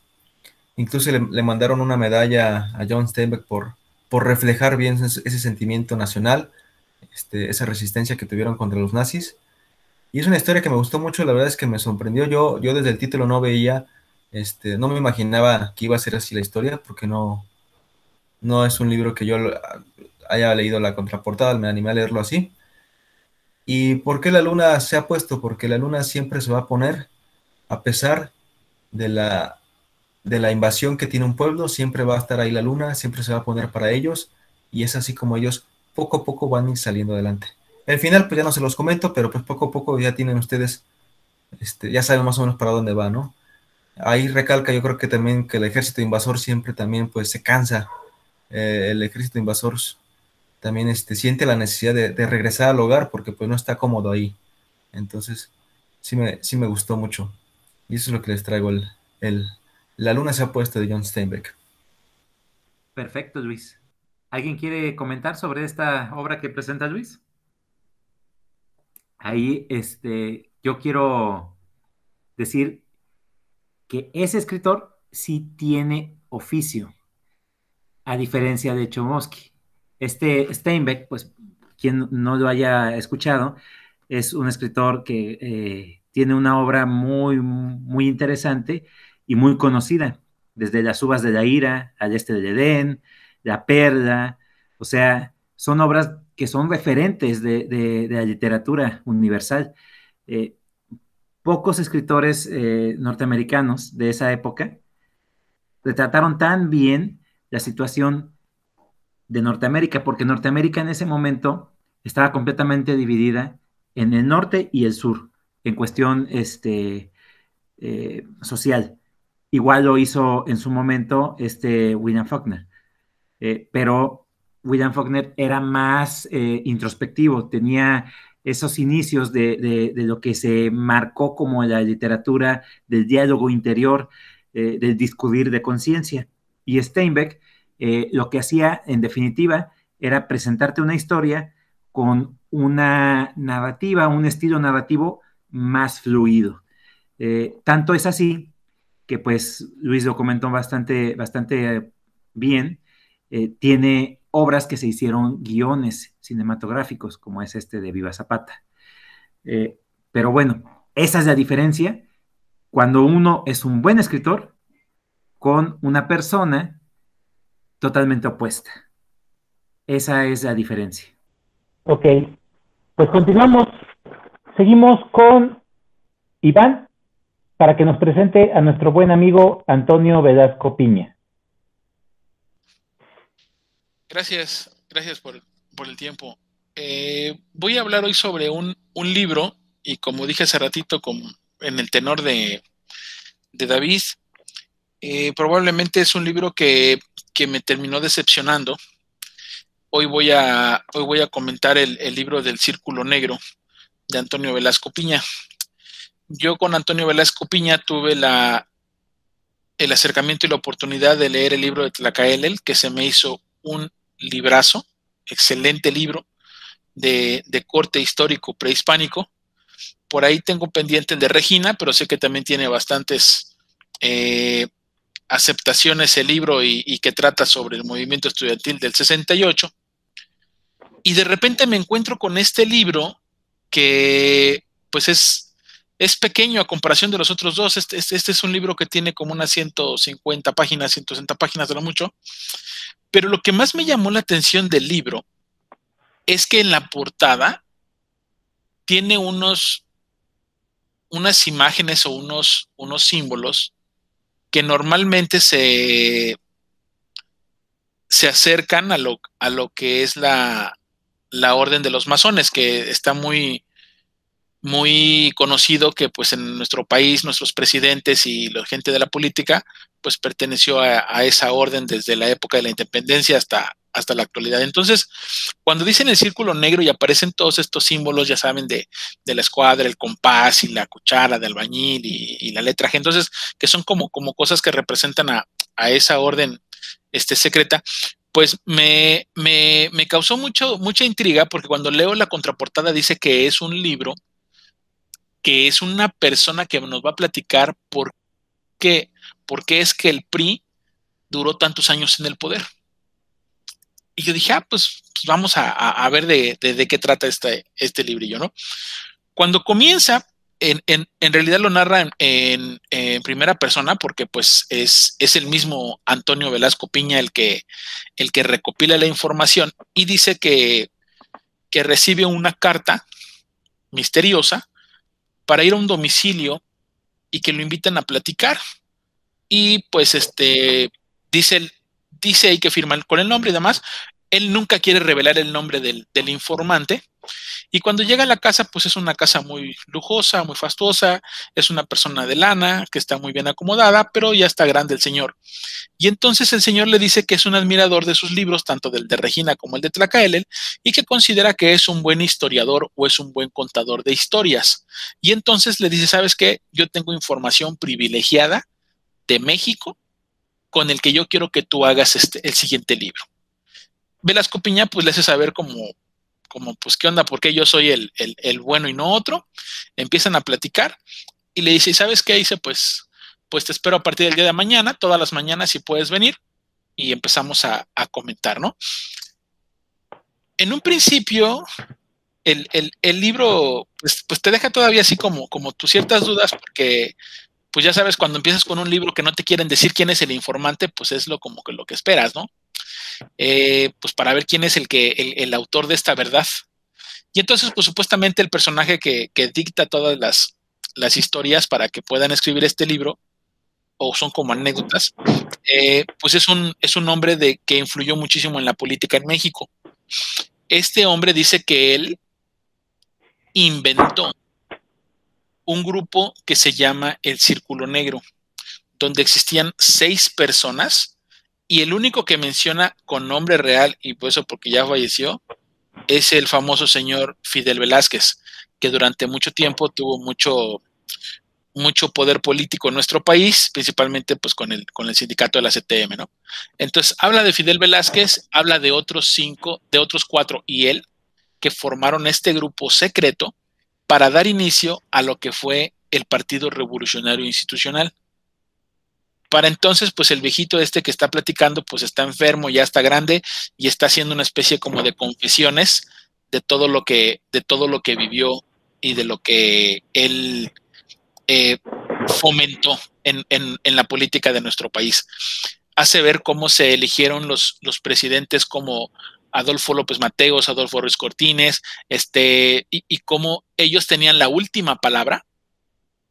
Speaker 6: Incluso le, mandaron una medalla a John Steinbeck por, por reflejar bien ese, sentimiento nacional, este, esa resistencia que tuvieron contra los nazis. Y es una historia que me gustó mucho, la verdad es que me sorprendió. Yo, yo desde el título no veía, este, no me imaginaba que iba a ser así la historia, porque no, no es un libro que yo haya leído la contraportada, me animé a leerlo así. ¿Y por qué la luna se ha puesto? Porque la luna siempre se va a poner, a pesar de la, de la invasión que tiene un pueblo, siempre va a estar ahí la luna, siempre se va a poner para ellos, y es así como ellos poco a poco van a saliendo adelante. El final, pues ya no se los comento, pero pues poco a poco ya tienen ustedes, este, ya saben más o menos para dónde va, ¿no? Ahí recalca, yo creo que también que el ejército invasor siempre también pues se cansa. Eh, el ejército invasor también este, siente la necesidad de, regresar al hogar porque pues no está cómodo ahí. Entonces, sí me, sí me gustó mucho. Y eso es lo que les traigo. El, el, la luna se ha puesto de John Steinbeck.
Speaker 1: Perfecto, Luis. ¿Alguien quiere comentar sobre esta obra que presenta Luis? Ahí, este, yo quiero decir que ese escritor sí tiene oficio, a diferencia de Chomosky. Este Steinbeck, pues quien no lo haya escuchado, es un escritor que eh, tiene una obra muy, muy interesante y muy conocida, desde Las uvas de la ira, Al este del Edén, La perla, o sea, son obras que son referentes de, la literatura universal. Eh, pocos escritores eh, norteamericanos de esa época retrataron tan bien la situación de Norteamérica, porque Norteamérica en ese momento estaba completamente dividida en el norte y el sur, en cuestión este, eh, social. Igual lo hizo en su momento este William Faulkner, eh, pero William Faulkner era más eh, introspectivo, tenía esos inicios de, lo que se marcó como la literatura del diálogo interior, del discurrir de conciencia. Y Steinbeck eh, lo que hacía, en definitiva, era presentarte una historia con una narrativa, un estilo narrativo más fluido. Eh, tanto es así que, pues, Luis lo comentó bastante, bastante bien, tiene obras que se hicieron guiones cinematográficos, como es este de Viva Zapata. Eh, pero bueno, esa es la diferencia cuando uno es un buen escritor con una persona totalmente opuesta. Esa es la diferencia.
Speaker 8: Ok, pues continuamos. Seguimos con Iván para que nos presente a nuestro buen amigo Antonio Velasco Piña.
Speaker 7: Gracias, gracias por, el tiempo. Eh, voy a hablar hoy sobre un, libro y como dije hace ratito en el tenor de, David, eh, probablemente es un libro que, me terminó decepcionando. Hoy voy a, hoy voy a comentar el, libro del Círculo Negro de Antonio Velasco Piña. Yo con Antonio Velasco Piña tuve la, el acercamiento y la oportunidad de leer el libro de Tlacaelel, que se me hizo un librazo, excelente libro de, corte histórico prehispánico. Por ahí tengo pendiente de Regina, pero sé que también tiene bastantes eh, aceptaciones el libro y, y, que trata sobre el movimiento estudiantil del 68. Y de repente me encuentro con este libro que pues es, es pequeño a comparación de los otros dos. Este, este, este es un libro que tiene como unas 150 páginas, 160 páginas de lo mucho, pero lo que más me llamó la atención del libro es que en la portada tiene unos, unas imágenes o unos, unos símbolos que normalmente se, se acercan a lo, a lo que es la, la orden de los masones, que está muy, muy conocido que pues en nuestro país nuestros presidentes y la gente de la política pues perteneció a, esa orden desde la época de la independencia hasta, hasta la actualidad. Entonces, cuando dicen el círculo negro y aparecen todos estos símbolos, ya saben, de, la escuadra, el compás y la cuchara de albañil y, la letra G, entonces, que son como, como cosas que representan a, esa orden este, secreta, pues me, me, me causó mucho, mucha intriga porque cuando leo la contraportada dice que es un libro que es una persona que nos va a platicar por qué, por qué es que el PRI duró tantos años en el poder. Y yo dije, ah, pues, pues vamos a, ver de, qué trata este, este librillo, ¿no? Cuando comienza, en, realidad lo narra en, primera persona porque pues es, es, el mismo Antonio Velasco Piña el que, el que recopila la información y dice que, que recibe una carta misteriosa para ir a un domicilio y que lo inviten a platicar. Y pues este dice, dice ahí que firma con el nombre y demás. Él nunca quiere revelar el nombre del, informante y cuando llega a la casa, pues es una casa muy lujosa, muy fastuosa, es una persona de lana, que está muy bien acomodada, pero ya está grande el señor. Y entonces el señor le dice que es un admirador de sus libros, tanto del de Regina como el de Tlacaelel, y que considera que es un buen historiador o es un buen contador de historias. Y entonces le dice, ¿sabes qué? Yo tengo información privilegiada de México con el que yo quiero que tú hagas este, el siguiente libro. Velasco Piña pues le hace saber como como, pues, ¿qué onda? ¿Por qué yo soy el, bueno y no otro? Empiezan a platicar y le dice, ¿sabes qué? Dice, pues, pues te espero a partir del día de mañana, todas las mañanas si puedes venir y empezamos a, comentar, ¿no? En un principio, el, libro, pues, pues, te deja todavía así como, como tus ciertas dudas porque pues ya sabes, cuando empiezas con un libro que no te quieren decir quién es el informante, pues es lo como que lo que esperas, ¿no? Eh, pues para ver quién es el, que, el, autor de esta verdad. Y entonces, pues supuestamente el personaje que, dicta todas las, las, historias para que puedan escribir este libro, o son como anécdotas, eh, pues es un, es un hombre de, que influyó muchísimo en la política en México. Este hombre dice que él inventó un grupo que se llama el Círculo Negro, donde existían seis personas y el único que menciona con nombre real, y por eso porque ya falleció, es el famoso señor Fidel Velázquez, que durante mucho tiempo tuvo mucho, mucho poder político en nuestro país, principalmente pues con el, con el sindicato de la CTM, ¿no? Entonces habla de Fidel Velázquez, habla de otros cinco, de otros cuatro y él, que formaron este grupo secreto para dar inicio a lo que fue el Partido Revolucionario Institucional. Para entonces, pues el viejito este que está platicando, pues está enfermo, ya está grande y está haciendo una especie como de confesiones de todo lo que, de todo lo que vivió y de lo que él eh, fomentó en, la política de nuestro país. Hace ver cómo se eligieron los, los presidentes como Adolfo López Mateos, Adolfo Ruiz Cortines, este, y cómo ellos tenían la última palabra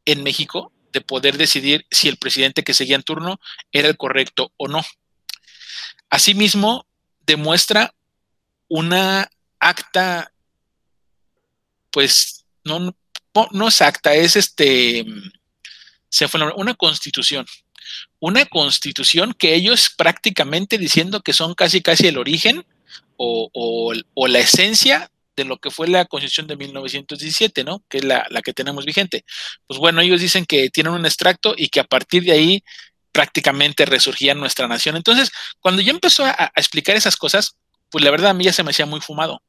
Speaker 7: en México de poder decidir si el presidente que seguía en turno era el correcto o no. Asimismo, demuestra una acta, pues no, no, es acta, es este, se fue una constitución. Una constitución que ellos prácticamente diciendo que son casi casi el origen o, o la esencia de lo que fue la Constitución de 1917, ¿no? Que es la, que tenemos vigente. Pues bueno, ellos dicen que tienen un extracto y que a partir de ahí prácticamente resurgía nuestra nación. Entonces, cuando yo empezó a, explicar esas cosas, pues la verdad a mí ya se me hacía muy fumado.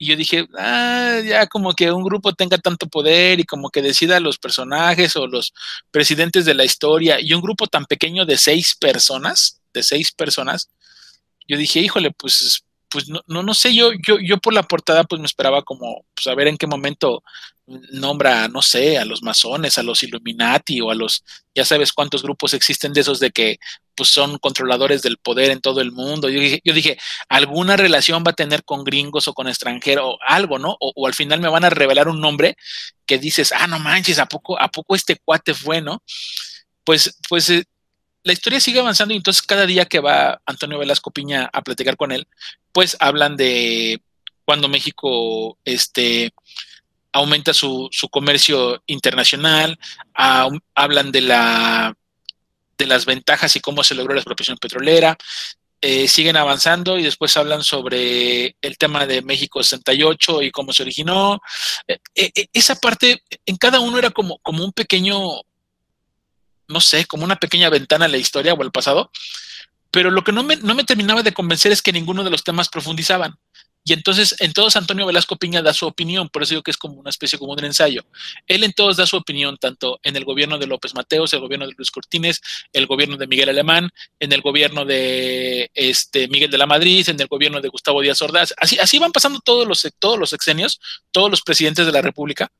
Speaker 7: Y yo dije, ah, ya como que un grupo tenga tanto poder y como que decida los personajes o los presidentes de la historia y un grupo tan pequeño de seis personas, de seis personas, yo dije, híjole, pues pues no, no, no, sé, yo, yo, yo por la portada pues me esperaba como pues a ver en qué momento nombra, no sé, a los masones, a los Illuminati o a los, ya sabes cuántos grupos existen de esos de que pues son controladores del poder en todo el mundo. Yo dije, yo dije alguna relación va a tener con gringos o con extranjeros o algo, ¿no? O, al final me van a revelar un nombre que dices, ah, no manches, ¿a poco, a poco este cuate fue, ¿no? Pues, pues eh, la historia sigue avanzando y entonces cada día que va Antonio Velasco Piña a platicar con él, pues hablan de cuando México este, aumenta su, comercio internacional, hablan de, la, de las ventajas y cómo se logró la expropiación petrolera, eh, siguen avanzando y después hablan sobre el tema de México 68 y cómo se originó. Eh, eh, esa parte, en cada uno era como, como un pequeño no sé, como una pequeña ventana a la historia o al pasado, pero lo que no me, no me terminaba de convencer es que ninguno de los temas profundizaban. Y entonces en todos Antonio Velasco Piña da su opinión, por eso digo que es como una especie como un ensayo. Él en todos da su opinión, tanto en el gobierno de López Mateos, el gobierno de Luis Cortines, el gobierno de Miguel Alemán, en el gobierno de este, Miguel de la Madrid, en el gobierno de Gustavo Díaz Ordaz. Así, así van pasando todos los, todos los exenios, todos los presidentes de la República,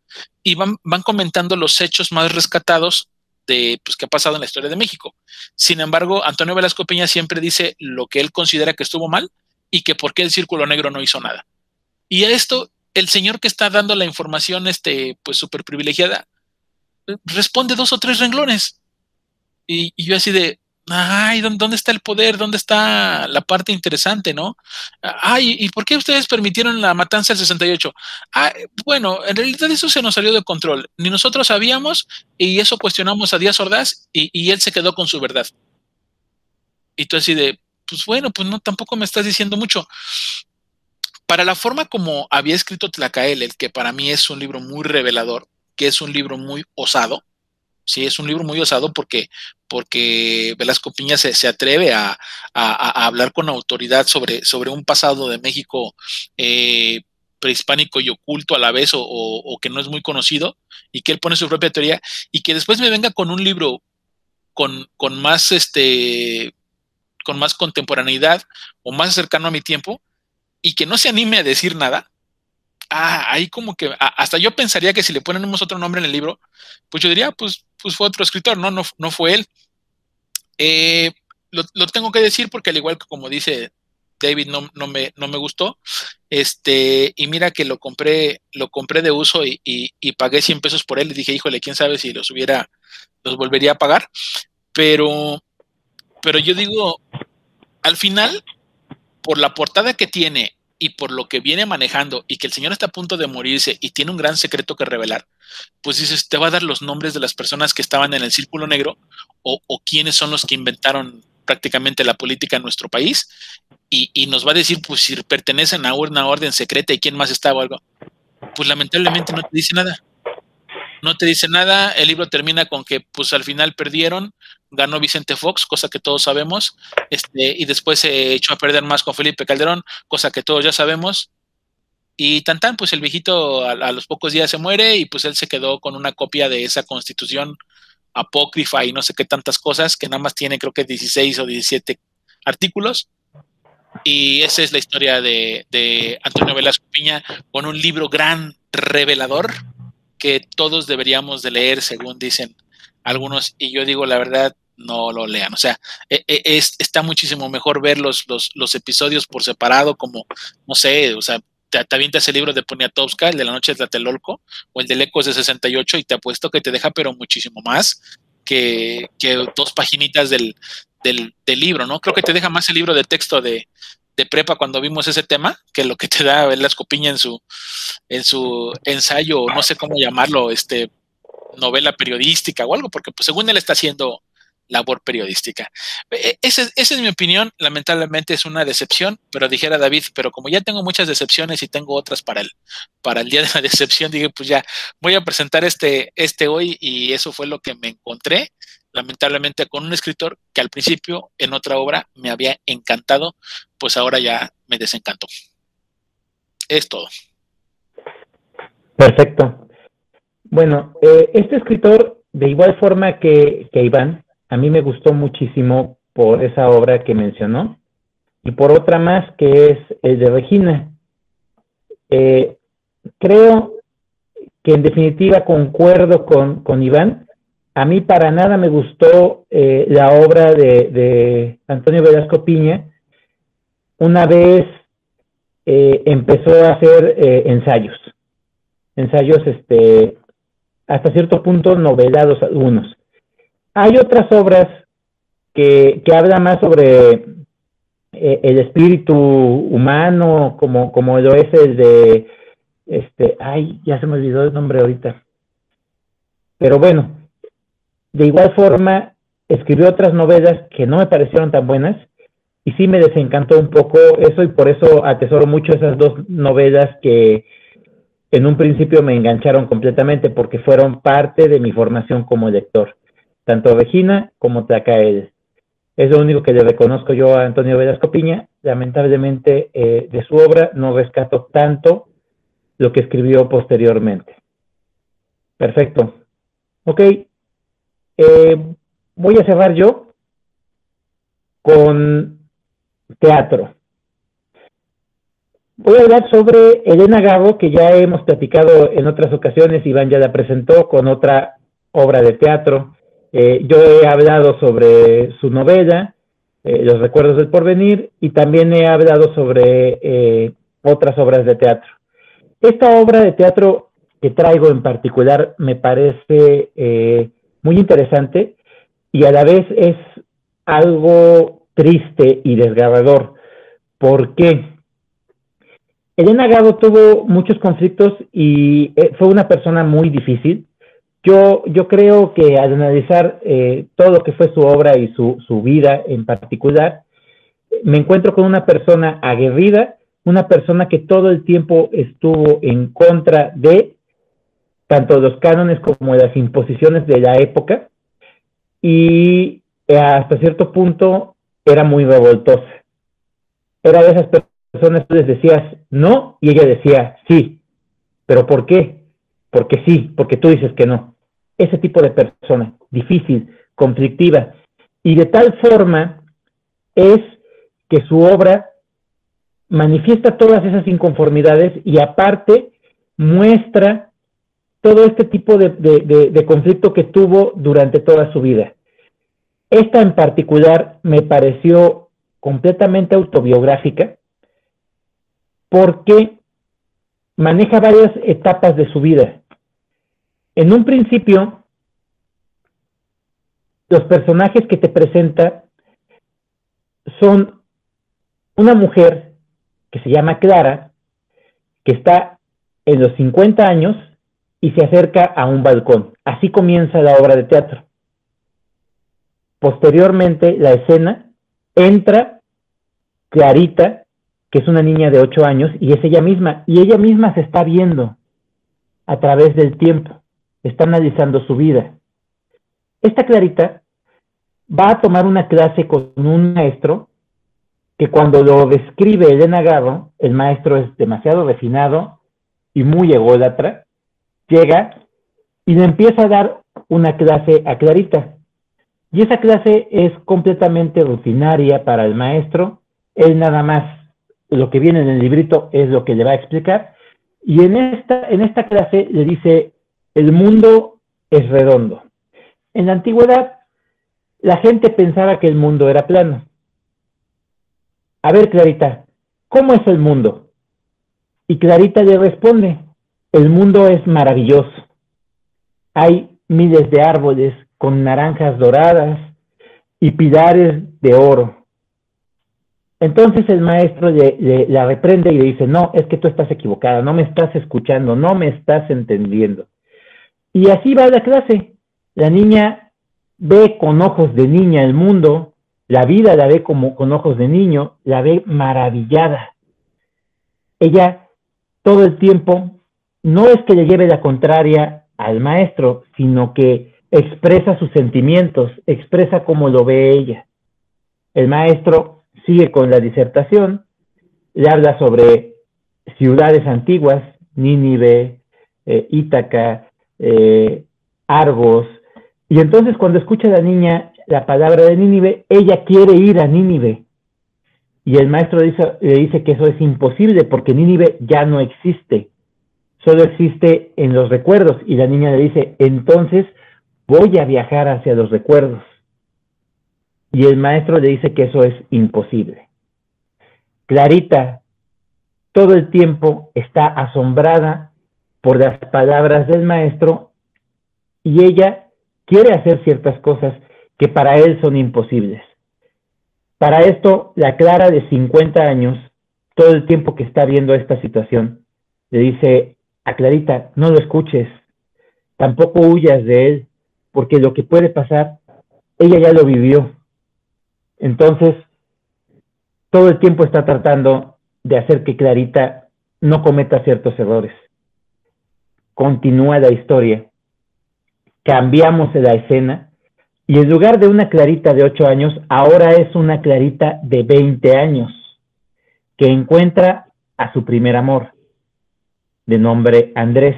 Speaker 7: y van, van comentando los hechos más rescatados de pues, qué ha pasado en la historia de México. Sin embargo, Antonio Velasco Peña siempre dice lo que él considera que estuvo mal y que por qué el Círculo Negro no hizo nada. Y a esto, el señor que está dando la información, este, pues súper privilegiada, responde dos o tres renglones. Y, y yo así de, ay, ¿dónde está el poder? ¿Dónde está la parte interesante, no? Ay, ¿y por qué ustedes permitieron la matanza del 68? Ah, bueno, en realidad eso se nos salió de control. Ni nosotros sabíamos y eso cuestionamos a Díaz Ordaz y, él se quedó con su verdad. Y tú así de, pues bueno, pues no, tampoco me estás diciendo mucho. Para la forma como había escrito Tlacael, que para mí es un libro muy revelador, que es un libro muy osado, Sí, es un libro muy osado porque, porque Velasco Piña se, atreve a, hablar con autoridad sobre, sobre un pasado de México eh, prehispánico y oculto a la vez o, que no es muy conocido y que él pone su propia teoría y que después me venga con un libro con, con más este con más contemporaneidad o más cercano a mi tiempo y que no se anime a decir nada, ah, ahí como que hasta yo pensaría que si le ponemos otro nombre en el libro, pues yo diría, pues, pues fue otro escritor, no, no, no fue él. Eh, lo, tengo que decir porque al igual que como dice David, no, no, me, no me gustó. Este, y mira que lo compré, lo compré de uso y, y, pagué 100 pesos por él. Y dije, híjole, quién sabe si los hubiera, los volvería a pagar. Pero, pero yo digo, al final, por la portada que tiene y por lo que viene manejando y que el señor está a punto de morirse y tiene un gran secreto que revelar, pues dices, te va a dar los nombres de las personas que estaban en el círculo negro o, quiénes son los que inventaron prácticamente la política en nuestro país y, nos va a decir pues si pertenecen a una orden secreta y quién más estaba o algo. Pues lamentablemente no te dice nada. No te dice nada, el libro termina con que pues al final perdieron, ganó Vicente Fox, cosa que todos sabemos, este, y después se echó a perder más con Felipe Calderón, cosa que todos ya sabemos, y tan tan, pues el viejito a, los pocos días se muere y pues él se quedó con una copia de esa constitución apócrifa y no sé qué tantas cosas, que nada más tiene creo que 16 o 17 artículos. Y esa es la historia de, de Antonio Velasco Piña con un libro gran revelador que todos deberíamos de leer, según dicen algunos, y yo digo la verdad, no lo lean. O sea, e, e, es, está muchísimo mejor ver los, los, episodios por separado, como, no sé, o sea, te, te avientas el libro de Poniatowska, el de la noche de Tlatelolco, o el de Ecos de 68, y te apuesto que te deja, pero muchísimo más que, que dos paginitas del, del, del, libro, ¿no? Creo que te deja más el libro de texto de, de prepa cuando vimos ese tema que lo que te da la escopiña en su en su ensayo no sé cómo llamarlo este novela periodística o algo porque pues según él está haciendo labor periodística. Esa es, esa es mi opinión lamentablemente es una decepción pero dijera David pero como ya tengo muchas decepciones y tengo otras para el para el día de la decepción dije pues ya voy a presentar este este hoy y eso fue lo que me encontré lamentablemente con un escritor que al principio en otra obra me había encantado, pues ahora ya me desencantó. Es todo.
Speaker 8: Perfecto. Bueno, eh, este escritor, de igual forma que, que Iván, a mí me gustó muchísimo por esa obra que mencionó y por otra más que es el de Regina. Eh, creo que en definitiva concuerdo con, con Iván a mí para nada me gustó eh, la obra de, de, Antonio Velasco Piña. Una vez eh, empezó a hacer eh, ensayos, ensayos este, hasta cierto punto novelados algunos. Hay otras obras que, que hablan más sobre eh, el espíritu humano, como, como lo es el de, este, ay, ya se me olvidó el nombre ahorita. Pero bueno, de igual forma, escribió otras novelas que no me parecieron tan buenas y sí me desencantó un poco eso y por eso atesoro mucho esas dos novelas que en un principio me engancharon completamente porque fueron parte de mi formación como lector, tanto Regina como Tlacael. Es lo único que le reconozco yo a Antonio Velasco Piña. Lamentablemente eh, de su obra no rescato tanto lo que escribió posteriormente. Perfecto. Ok, eh, voy a cerrar yo con teatro. Voy a hablar sobre Elena Gago, que ya hemos platicado en otras ocasiones, Iván ya la presentó con otra obra de teatro. Eh, yo he hablado sobre su novela, eh, Los Recuerdos del Porvenir, y también he hablado sobre otras obras de teatro. Esta obra de teatro que traigo en particular me parece muy interesante y a la vez es algo triste y desgarrador. ¿Por qué? Elena Gado tuvo muchos conflictos y eh, fue una persona muy difícil. Yo, yo creo que al analizar eh, todo lo que fue su obra y su, su vida en particular, me encuentro con una persona aguerrida, una persona que todo el tiempo estuvo en contra de tanto los cánones como las imposiciones de la época, y hasta cierto punto era muy revoltosa. Era de esas personas que les decías no y ella decía sí. ¿Pero por qué? Porque sí, porque tú dices que no. Ese tipo de persona, difícil, conflictiva. Y de tal forma es que su obra manifiesta todas esas inconformidades y aparte muestra todo este tipo de, de, de, conflicto que tuvo durante toda su vida. Esta en particular me pareció completamente autobiográfica porque maneja varias etapas de su vida. En un principio, los personajes que te presenta son una mujer que se llama Clara, que está en los 50 años y se acerca a un balcón. Así comienza la obra de teatro. Posteriormente, la escena entra Clarita, que es una niña de 8 años, y es ella misma, y ella misma se está viendo a través del tiempo, está analizando su vida. Esta Clarita va a tomar una clase con un maestro que cuando lo describe Elena Garro, el maestro es demasiado refinado y muy ególatra, llega y le empieza a dar una clase a Clarita. Y esa clase es completamente rutinaria para el maestro, él nada más lo que viene en el librito es lo que le va a explicar, y en esta, en esta clase le dice, el mundo es redondo. En la antigüedad, la gente pensaba que el mundo era plano. A ver, Clarita, ¿cómo es el mundo? Y Clarita le responde, el mundo es maravilloso. Hay miles de árboles con naranjas doradas y pilares de oro. Entonces el maestro le, la reprende y le dice, no, es que tú estás equivocada, no me estás escuchando, no me estás entendiendo. Y así va la clase. La niña ve con ojos de niña el mundo, la vida la ve como con ojos de niño, la ve maravillada. Ella todo el tiempo no es que le lleve la contraria al maestro, sino que expresa sus sentimientos, expresa cómo lo ve ella. El maestro sigue con la disertación, le habla sobre ciudades antiguas, Nínive, eh, Ítaca, eh, Argos, y entonces cuando escucha a la niña la palabra de Nínive, ella quiere ir a Nínive. Y el maestro le dice que eso es imposible porque Nínive ya no existe, solo existe en los recuerdos. Y la niña le dice, entonces voy a viajar hacia los recuerdos. Y el maestro le dice que eso es imposible. Clarita todo el tiempo está asombrada por las palabras del maestro y ella quiere hacer ciertas cosas que para él son imposibles. Para esto, la Clara de 50 años, todo el tiempo que está viendo esta situación, le dice a Clarita, no lo escuches, tampoco huyas de él, porque lo que puede pasar, ella ya lo vivió. Entonces, todo el tiempo está tratando de hacer que Clarita no cometa ciertos errores. Continúa la historia. Cambiamos la escena y en lugar de una Clarita de 8 años, ahora es una Clarita de 20 años que encuentra a su primer amor, de nombre Andrés.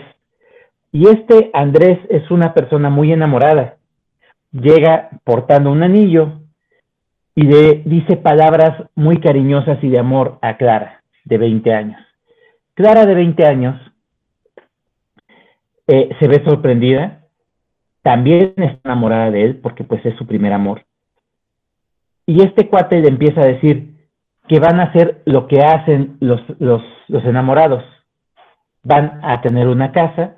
Speaker 8: Y este Andrés es una persona muy enamorada. Llega portando un anillo y le dice palabras muy cariñosas y de amor a Clara, de 20 años. Clara, de 20 años, eh, se ve sorprendida, también está enamorada de él porque pues es su primer amor. Y este cuate le empieza a decir que van a hacer lo que hacen los, los, los enamorados. Van a tener una casa,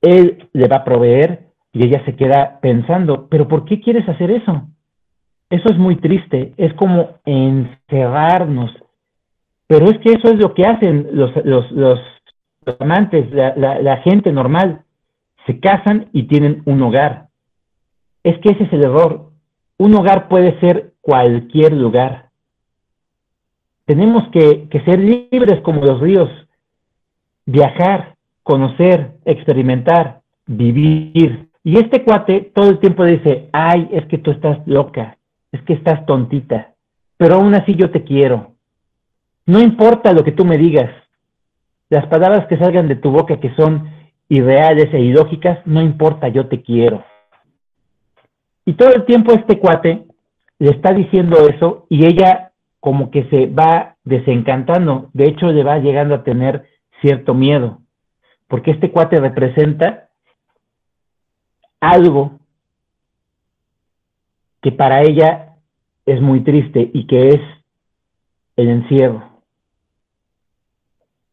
Speaker 8: él le va a proveer y ella se queda pensando, pero ¿por qué quieres hacer eso? Eso es muy triste, es como encerrarnos. Pero es que eso es lo que hacen los, los, los, amantes, la, la gente normal. Se casan y tienen un hogar. Es que ese es el error. Un hogar puede ser cualquier lugar. Tenemos que, que ser libres como los ríos, viajar, conocer, experimentar, vivir. Y este cuate todo el tiempo dice, ay, es que tú estás loca, es que estás tontita, pero aún así yo te quiero. No importa lo que tú me digas, las palabras que salgan de tu boca que son irreales e ilógicas, no importa, yo te quiero. Y todo el tiempo este cuate le está diciendo eso y ella como que se va desencantando, de hecho le va llegando a tener cierto miedo porque este cuate representa algo que para ella es muy triste y que es el encierro,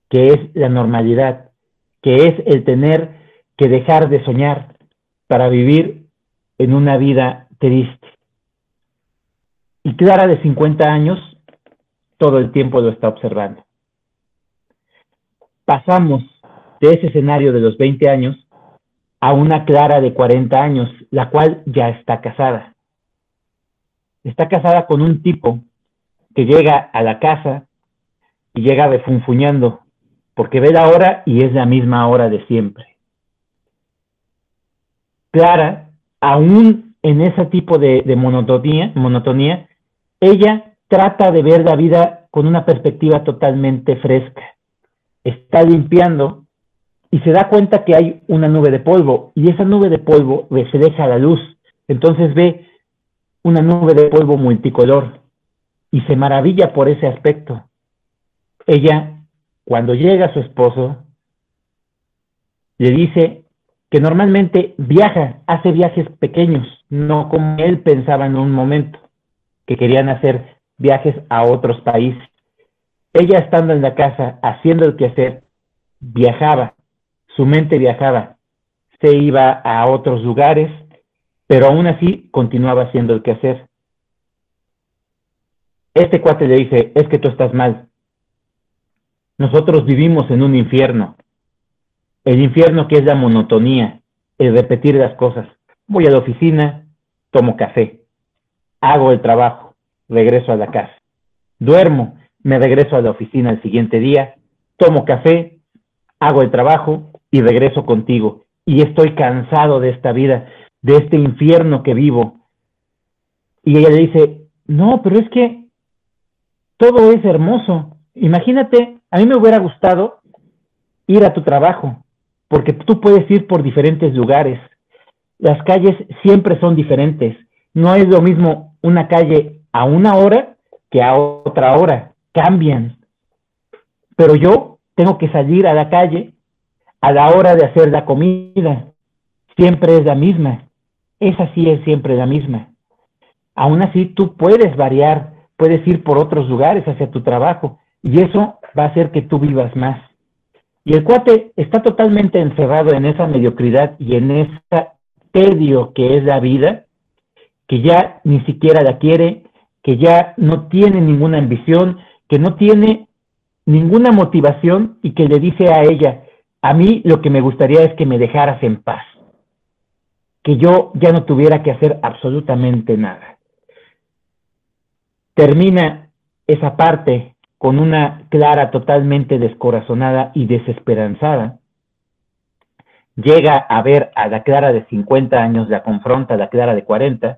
Speaker 8: que es la normalidad, que es el tener que dejar de soñar para vivir en una vida triste. Y Clara de 50 años todo el tiempo lo está observando. Pasamos de ese escenario de los 20 años a una Clara de 40 años, la cual ya está casada. está casada con un tipo que llega a la casa y llega refunfuñando, porque ve la hora y es la misma hora de siempre. Clara, aún en ese tipo de, monotonía, monotonía, ella trata de ver la vida con una perspectiva totalmente fresca. Está limpiando y se da cuenta que hay una nube de polvo y esa nube de polvo refleja la luz. Entonces ve una nube de polvo multicolor y se maravilla por ese aspecto. Ella, cuando llega a su esposo, le dice que normalmente viaja, hace viajes pequeños, no como él pensaba en un momento, que querían hacer viajes a otros países. Ella estando en la casa, haciendo el quehacer, viajaba, su mente viajaba, se iba a otros lugares, pero aún así continuaba haciendo el quehacer. Este cuate le dice, es que tú estás mal. Nosotros vivimos en un infierno. El infierno que es la monotonía, el repetir las cosas. Voy a la oficina, tomo café, hago el trabajo, regreso a la casa. Duermo, me regreso a la oficina el siguiente día, tomo café, hago el trabajo y regreso contigo. Y estoy cansado de esta vida, de este infierno que vivo. Y ella le dice, no, pero es que todo es hermoso. Imagínate, a mí me hubiera gustado ir a tu trabajo, porque tú puedes ir por diferentes lugares. Las calles siempre son diferentes. No es lo mismo una calle a una hora que a otra hora. Cambian. Pero yo tengo que salir a la calle a la hora de hacer la comida. Siempre es la misma. Esa sí es siempre la misma. Aún así, tú puedes variar, puedes ir por otros lugares hacia tu trabajo y eso va a hacer que tú vivas más. Y el cuate está totalmente encerrado en esa mediocridad y en ese tedio que es la vida, que ya ni siquiera la quiere, que ya no tiene ninguna ambición, que no tiene ninguna motivación y que le dice a ella, a mí lo que me gustaría es que me dejaras en paz, que yo ya no tuviera que hacer absolutamente nada. Termina esa parte con una Clara totalmente descorazonada y desesperanzada, llega a ver a la Clara de 50 años, la confronta a la Clara de 40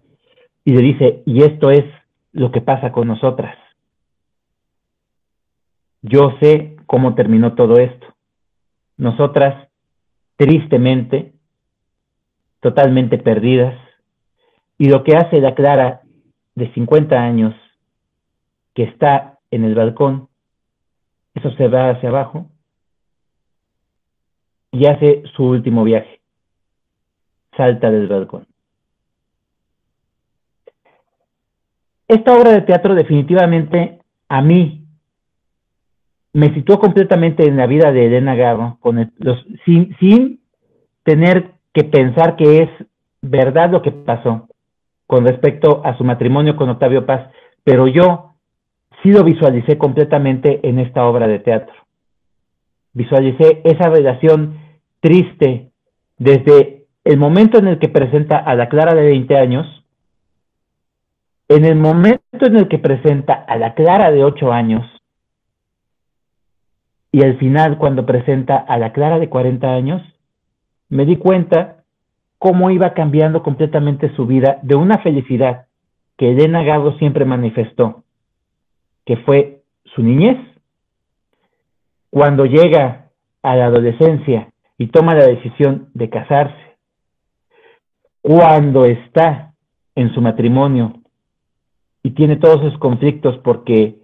Speaker 8: y le dice, y esto es lo que pasa con nosotras. Yo sé cómo terminó todo esto. Nosotras, tristemente, totalmente perdidas, y lo que hace la Clara de 50 años, que está en el balcón, eso se va hacia abajo y hace su último viaje. Salta del balcón. Esta obra de teatro definitivamente a mí me situó completamente en la vida de Elena Garro, con los, sin, sin tener que pensar que es verdad lo que pasó con respecto a su matrimonio con Octavio Paz, pero yo sí lo visualicé completamente en esta obra de teatro. Visualicé esa relación triste desde el momento en el que presenta a la Clara de 20 años, en el momento en el que presenta a la Clara de 8 años, y al final cuando presenta a la Clara de 40 años, me di cuenta cómo iba cambiando completamente su vida de una felicidad que Elena Gado siempre manifestó, que fue su niñez, cuando llega a la adolescencia y toma la decisión de casarse, cuando está en su matrimonio y tiene todos esos conflictos porque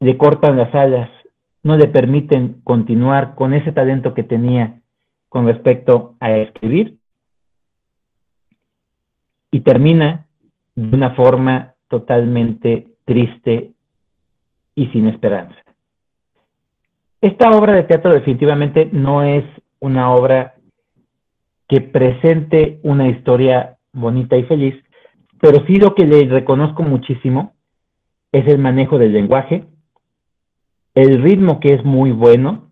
Speaker 8: le cortan las alas, no le permiten continuar con ese talento que tenía con respecto a escribir y termina de una forma totalmente triste y sin esperanza. Esta obra de teatro definitivamente no es una obra que presente una historia bonita y feliz, pero sí lo que le reconozco muchísimo es el manejo del lenguaje, el ritmo que es muy bueno,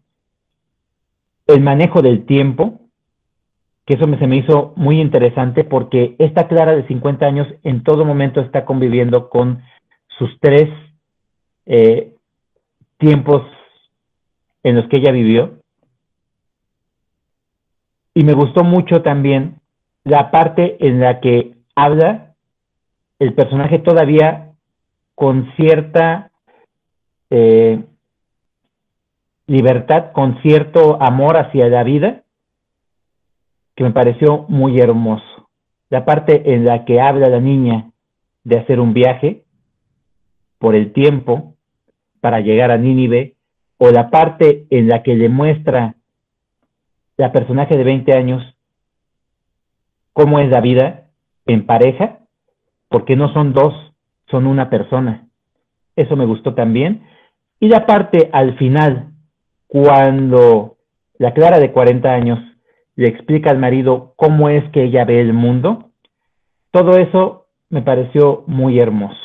Speaker 8: el manejo del tiempo, que eso me, se me hizo muy interesante porque esta Clara de 50 años en todo momento está conviviendo con sus tres eh, tiempos en los que ella vivió. Y me gustó mucho también la parte en la que habla el personaje todavía con cierta eh, libertad, con cierto amor hacia la vida, que me pareció muy hermoso. La parte en la que habla la niña de hacer un viaje por el tiempo para llegar a Nínive, o la parte en la que le muestra la personaje de 20 años cómo es la vida en pareja, porque no son dos, son una persona. Eso me gustó también. Y la parte al final, cuando la Clara de 40 años le explica al marido cómo es que ella ve el mundo, todo eso me pareció muy hermoso.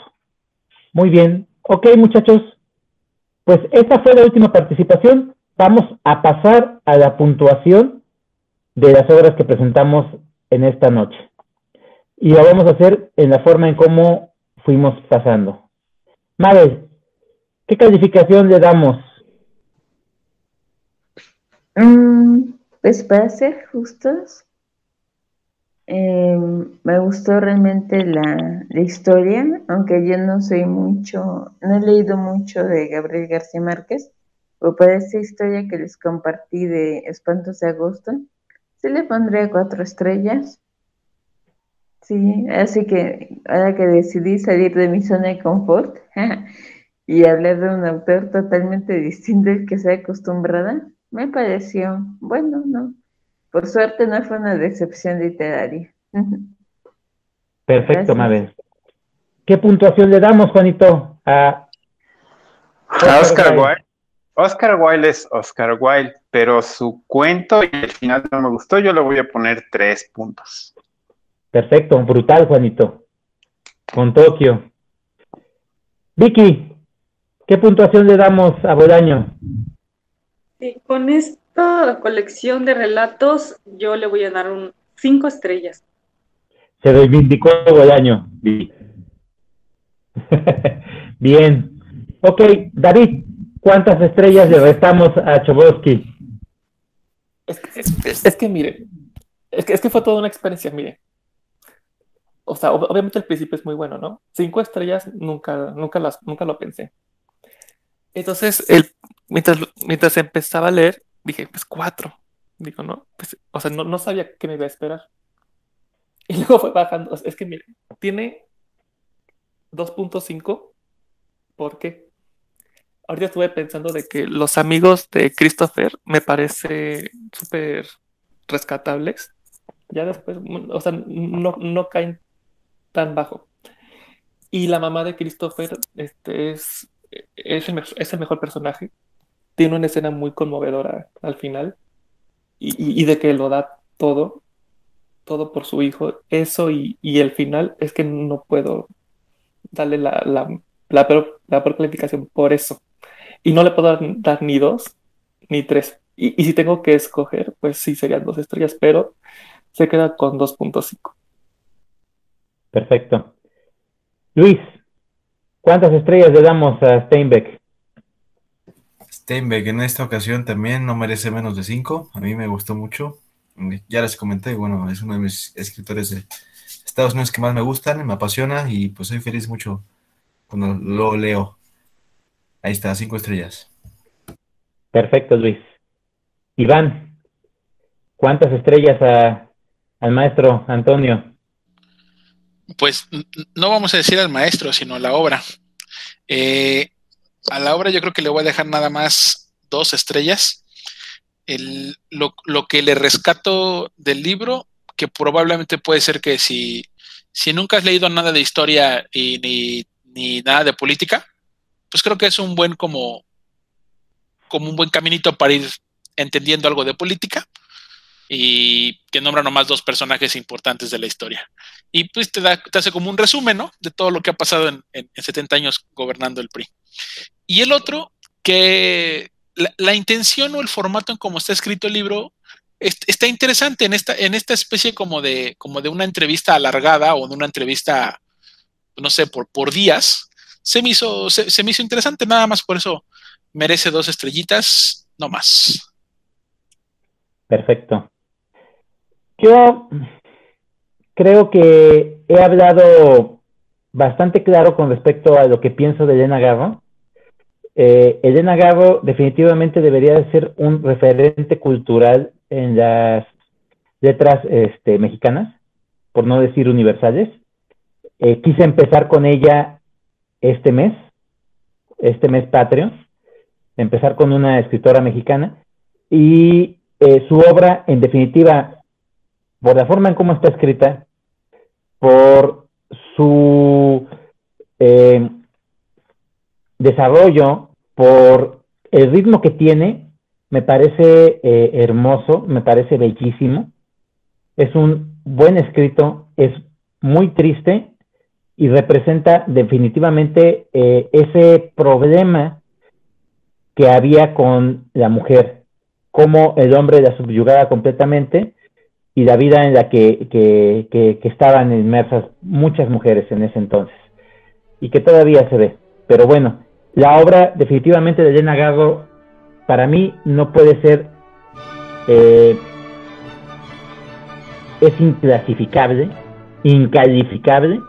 Speaker 8: Muy bien. Ok, muchachos. Pues esta fue la última participación. Vamos a pasar a la puntuación de las obras que presentamos en esta noche. Y lo vamos a hacer en la forma en cómo fuimos pasando. Mabel, ¿qué calificación le damos?
Speaker 2: Mm, pues para ser justos, em, me gustó realmente la, la, historia, aunque yo no soy mucho, no he leído mucho de Gabriel García Márquez, o para esta historia que les compartí de Espantos de Agosto, sí le pondré cuatro estrellas. Sí, así que ahora que decidí salir de mi zona de confort y hablar de un autor totalmente distinto al que se acostumbrada, me pareció, bueno, no. Por suerte no fue una decepción literaria.
Speaker 8: Perfecto, Mabel. ¿Qué puntuación le damos, Juanito, a,
Speaker 3: a Oscar Wilde? Oscar Wilde es Oscar Wilde, pero su cuento y el final no me gustó, yo le voy a poner tres puntos.
Speaker 8: Perfecto, brutal, Juanito. Con Tokio. Vicky, ¿qué puntuación le damos a Bolaño?
Speaker 4: Sí, con esta colección de relatos, yo le voy a dar un cinco estrellas.
Speaker 8: Se reivindicó Bolaño. Bien. Ok, David, ¿Cuántas estrellas le restamos a Chobosky?
Speaker 5: Es, que, mire, es que, es que fue toda una experiencia, mire. O sea, obviamente el principio es muy bueno, ¿no? Cinco estrellas nunca, nunca, las, nunca lo pensé. Entonces, el, mientras, mientras empezaba a leer, dije, pues cuatro. Digo, no, pues, o sea, no, no sabía qué me iba a esperar. Y luego fue bajando. Es que, mire, tiene 2.5. ¿Por qué? ahorita estuve pensando de que los amigos de Christopher me parece súper rescatables. Ya después, o sea, no, no caen tan bajo. Y la mamá de Christopher este, es, es, el, mejor personaje. Tiene una escena muy conmovedora al final. Y, de que lo da todo, todo por su hijo. Eso y, el final es que no puedo darle la, la, la, peor, la calificación por eso. Y no le puedo dar, ni dos ni tres. Y, si tengo que escoger, pues sí serían dos estrellas, pero se queda con 2.5.
Speaker 8: Perfecto. Luis, ¿cuántas estrellas le damos a Steinbeck?
Speaker 6: Steinbeck en esta ocasión también no merece menos de cinco. A mí me gustó mucho. Ya les comenté, bueno, es uno de mis escritores de Estados Unidos que más me gustan, me apasiona y pues soy feliz mucho cuando lo leo. Ahí está, cinco estrellas.
Speaker 8: Perfecto, Luis. Iván, ¿cuántas estrellas al maestro Antonio?
Speaker 7: Pues no vamos a decir al maestro, sino a la obra. Eh, a la obra yo creo que le voy a dejar nada más dos estrellas. lo, que le rescato del libro, que probablemente puede ser que si, si nunca has leído nada de historia y ni, ni nada de política, pues creo que es un buen como, como un buen caminito para ir entendiendo algo de política y que nombra nomás dos personajes importantes de la historia. Y pues te, da, te hace como un resumen, ¿no? De todo lo que ha pasado en, en, 70 años gobernando el PRI. Y el otro, que la, intención o el formato en cómo está escrito el libro está interesante en esta, en esta especie como de, como de una entrevista alargada o de una entrevista, no sé, por, por días. Se me, hizo, se, me hizo interesante, nada más por eso merece dos estrellitas, no más.
Speaker 8: Perfecto. Yo creo que he hablado bastante claro con respecto a lo que pienso de Elena Garro. Eh, Elena Garro definitivamente debería de ser un referente cultural en las letras este, mexicanas, por no decir universales. Eh, quise empezar con ella este mes, este mes patrio, empezar con una escritora mexicana y eh, su obra, en definitiva, por la forma en cómo está escrita, por su eh, desarrollo, por el ritmo que tiene, me parece eh, hermoso, me parece bellísimo. Es un buen escrito, es muy triste y representa definitivamente eh, ese problema que había con la mujer, cómo el hombre la subyugaba completamente y la vida en la que, que, estaban inmersas muchas mujeres en ese entonces y que todavía se ve. Pero bueno, la obra definitivamente de Elena Garro para mí no puede ser, eh, es inclasificable, incalificable,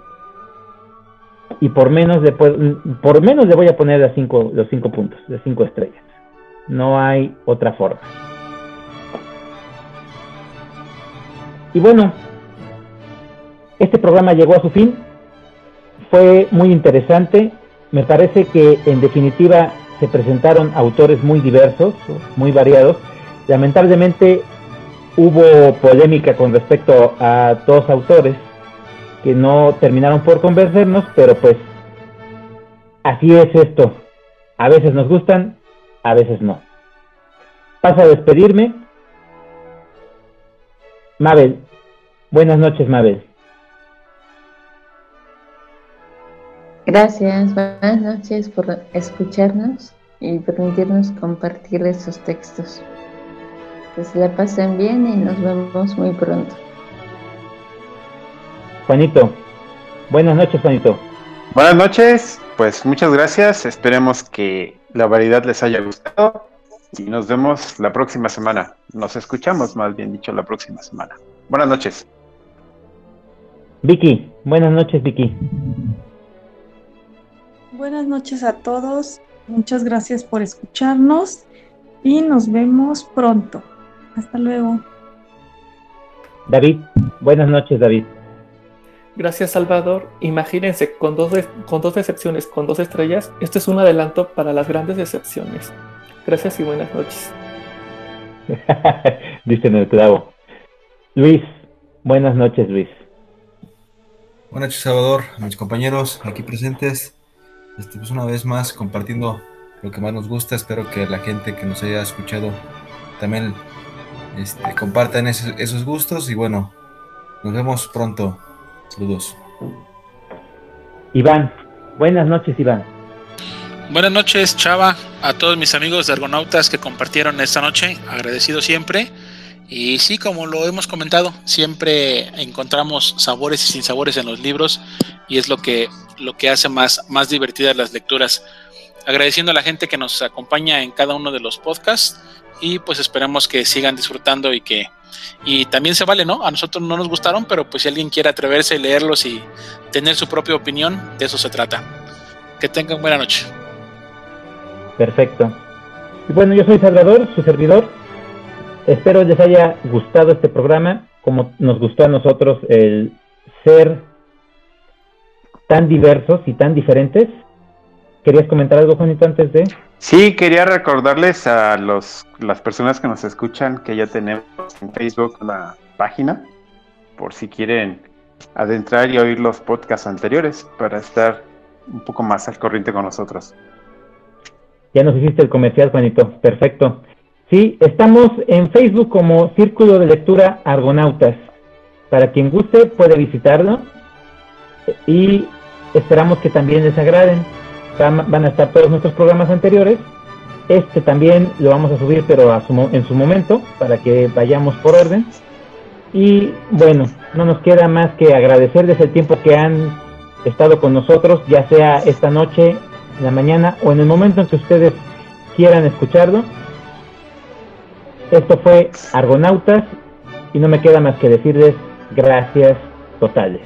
Speaker 8: y por menos de, por menos le voy a poner las cinco, los cinco puntos, las cinco estrellas. No hay otra forma. Y bueno, este programa llegó a su fin. Fue muy interesante. Me parece que en definitiva se presentaron autores muy diversos, muy variados. Lamentablemente hubo polémica con respecto a dos autores que no terminaron por convencernos, pero pues así es esto. A veces nos gustan, a veces no. Paso a despedirme. Mabel, buenas noches Mabel.
Speaker 2: Gracias, buenas noches por escucharnos y permitirnos compartir estos textos. Que se la pasen bien y nos vemos muy pronto.
Speaker 8: Juanito, buenas noches Juanito.
Speaker 3: Buenas noches, pues muchas gracias, esperemos que la variedad les haya gustado y nos vemos la próxima semana. Nos escuchamos, más bien dicho, la próxima semana. Buenas noches.
Speaker 8: Vicky, buenas noches Vicky.
Speaker 4: Buenas noches a todos. Muchas gracias por escucharnos y nos vemos pronto. Hasta luego.
Speaker 8: David, buenas noches David.
Speaker 5: Gracias Salvador. Imagínense, con dos, con dos decepciones, con dos estrellas, esto es un adelanto para las grandes decepciones. Gracias y buenas noches.
Speaker 8: Dicen el clavo. Luis, buenas noches Luis.
Speaker 6: Buenas noches Salvador, a mis compañeros aquí presentes. Este, pues una vez más compartiendo lo que más nos gusta. Espero que la gente que nos haya escuchado también este, compartan esos, gustos y bueno, nos vemos pronto. Saludos.
Speaker 8: Iván, buenas noches Iván.
Speaker 7: Buenas noches Chava, a todos mis amigos de Argonautas que compartieron esta noche, agradecido siempre. Y sí, como lo hemos comentado, siempre encontramos sabores y sinsabores en los libros y es lo que, lo que hace más, más divertidas las lecturas. Agradeciendo a la gente que nos acompaña en cada uno de los podcasts y pues esperemos que sigan disfrutando y que y también se vale, ¿no? A nosotros no nos gustaron, pero pues si alguien quiere atreverse a leerlos y tener su propia opinión, de eso se trata. Que tengan buena noche.
Speaker 8: Perfecto. Y bueno, yo soy Salvador, su servidor. Espero les haya gustado este programa, como nos gustó a nosotros el ser tan diversos y tan diferentes. ¿Querías comentar algo, Juanito, antes de...?
Speaker 3: Sí, quería recordarles a los, las personas que nos escuchan que ya tenemos en Facebook una página, por si quieren adentrar y oír los podcasts anteriores para estar un poco más al corriente con nosotros.
Speaker 8: Ya nos hiciste el comercial, Juanito. Perfecto. Sí, estamos en Facebook como Círculo de Lectura Argonautas. Para quien guste puede visitarlo y esperamos que también les agraden. Van a estar todos nuestros programas anteriores Este también lo vamos a subir, pero a su, en su momento, para que vayamos por orden. Y bueno, no nos queda más que agradecerles el tiempo que han estado con nosotros, ya sea esta noche, en la mañana o en el momento en que ustedes quieran escucharlo. Esto fue Argonautas y no me queda más que decirles gracias totales.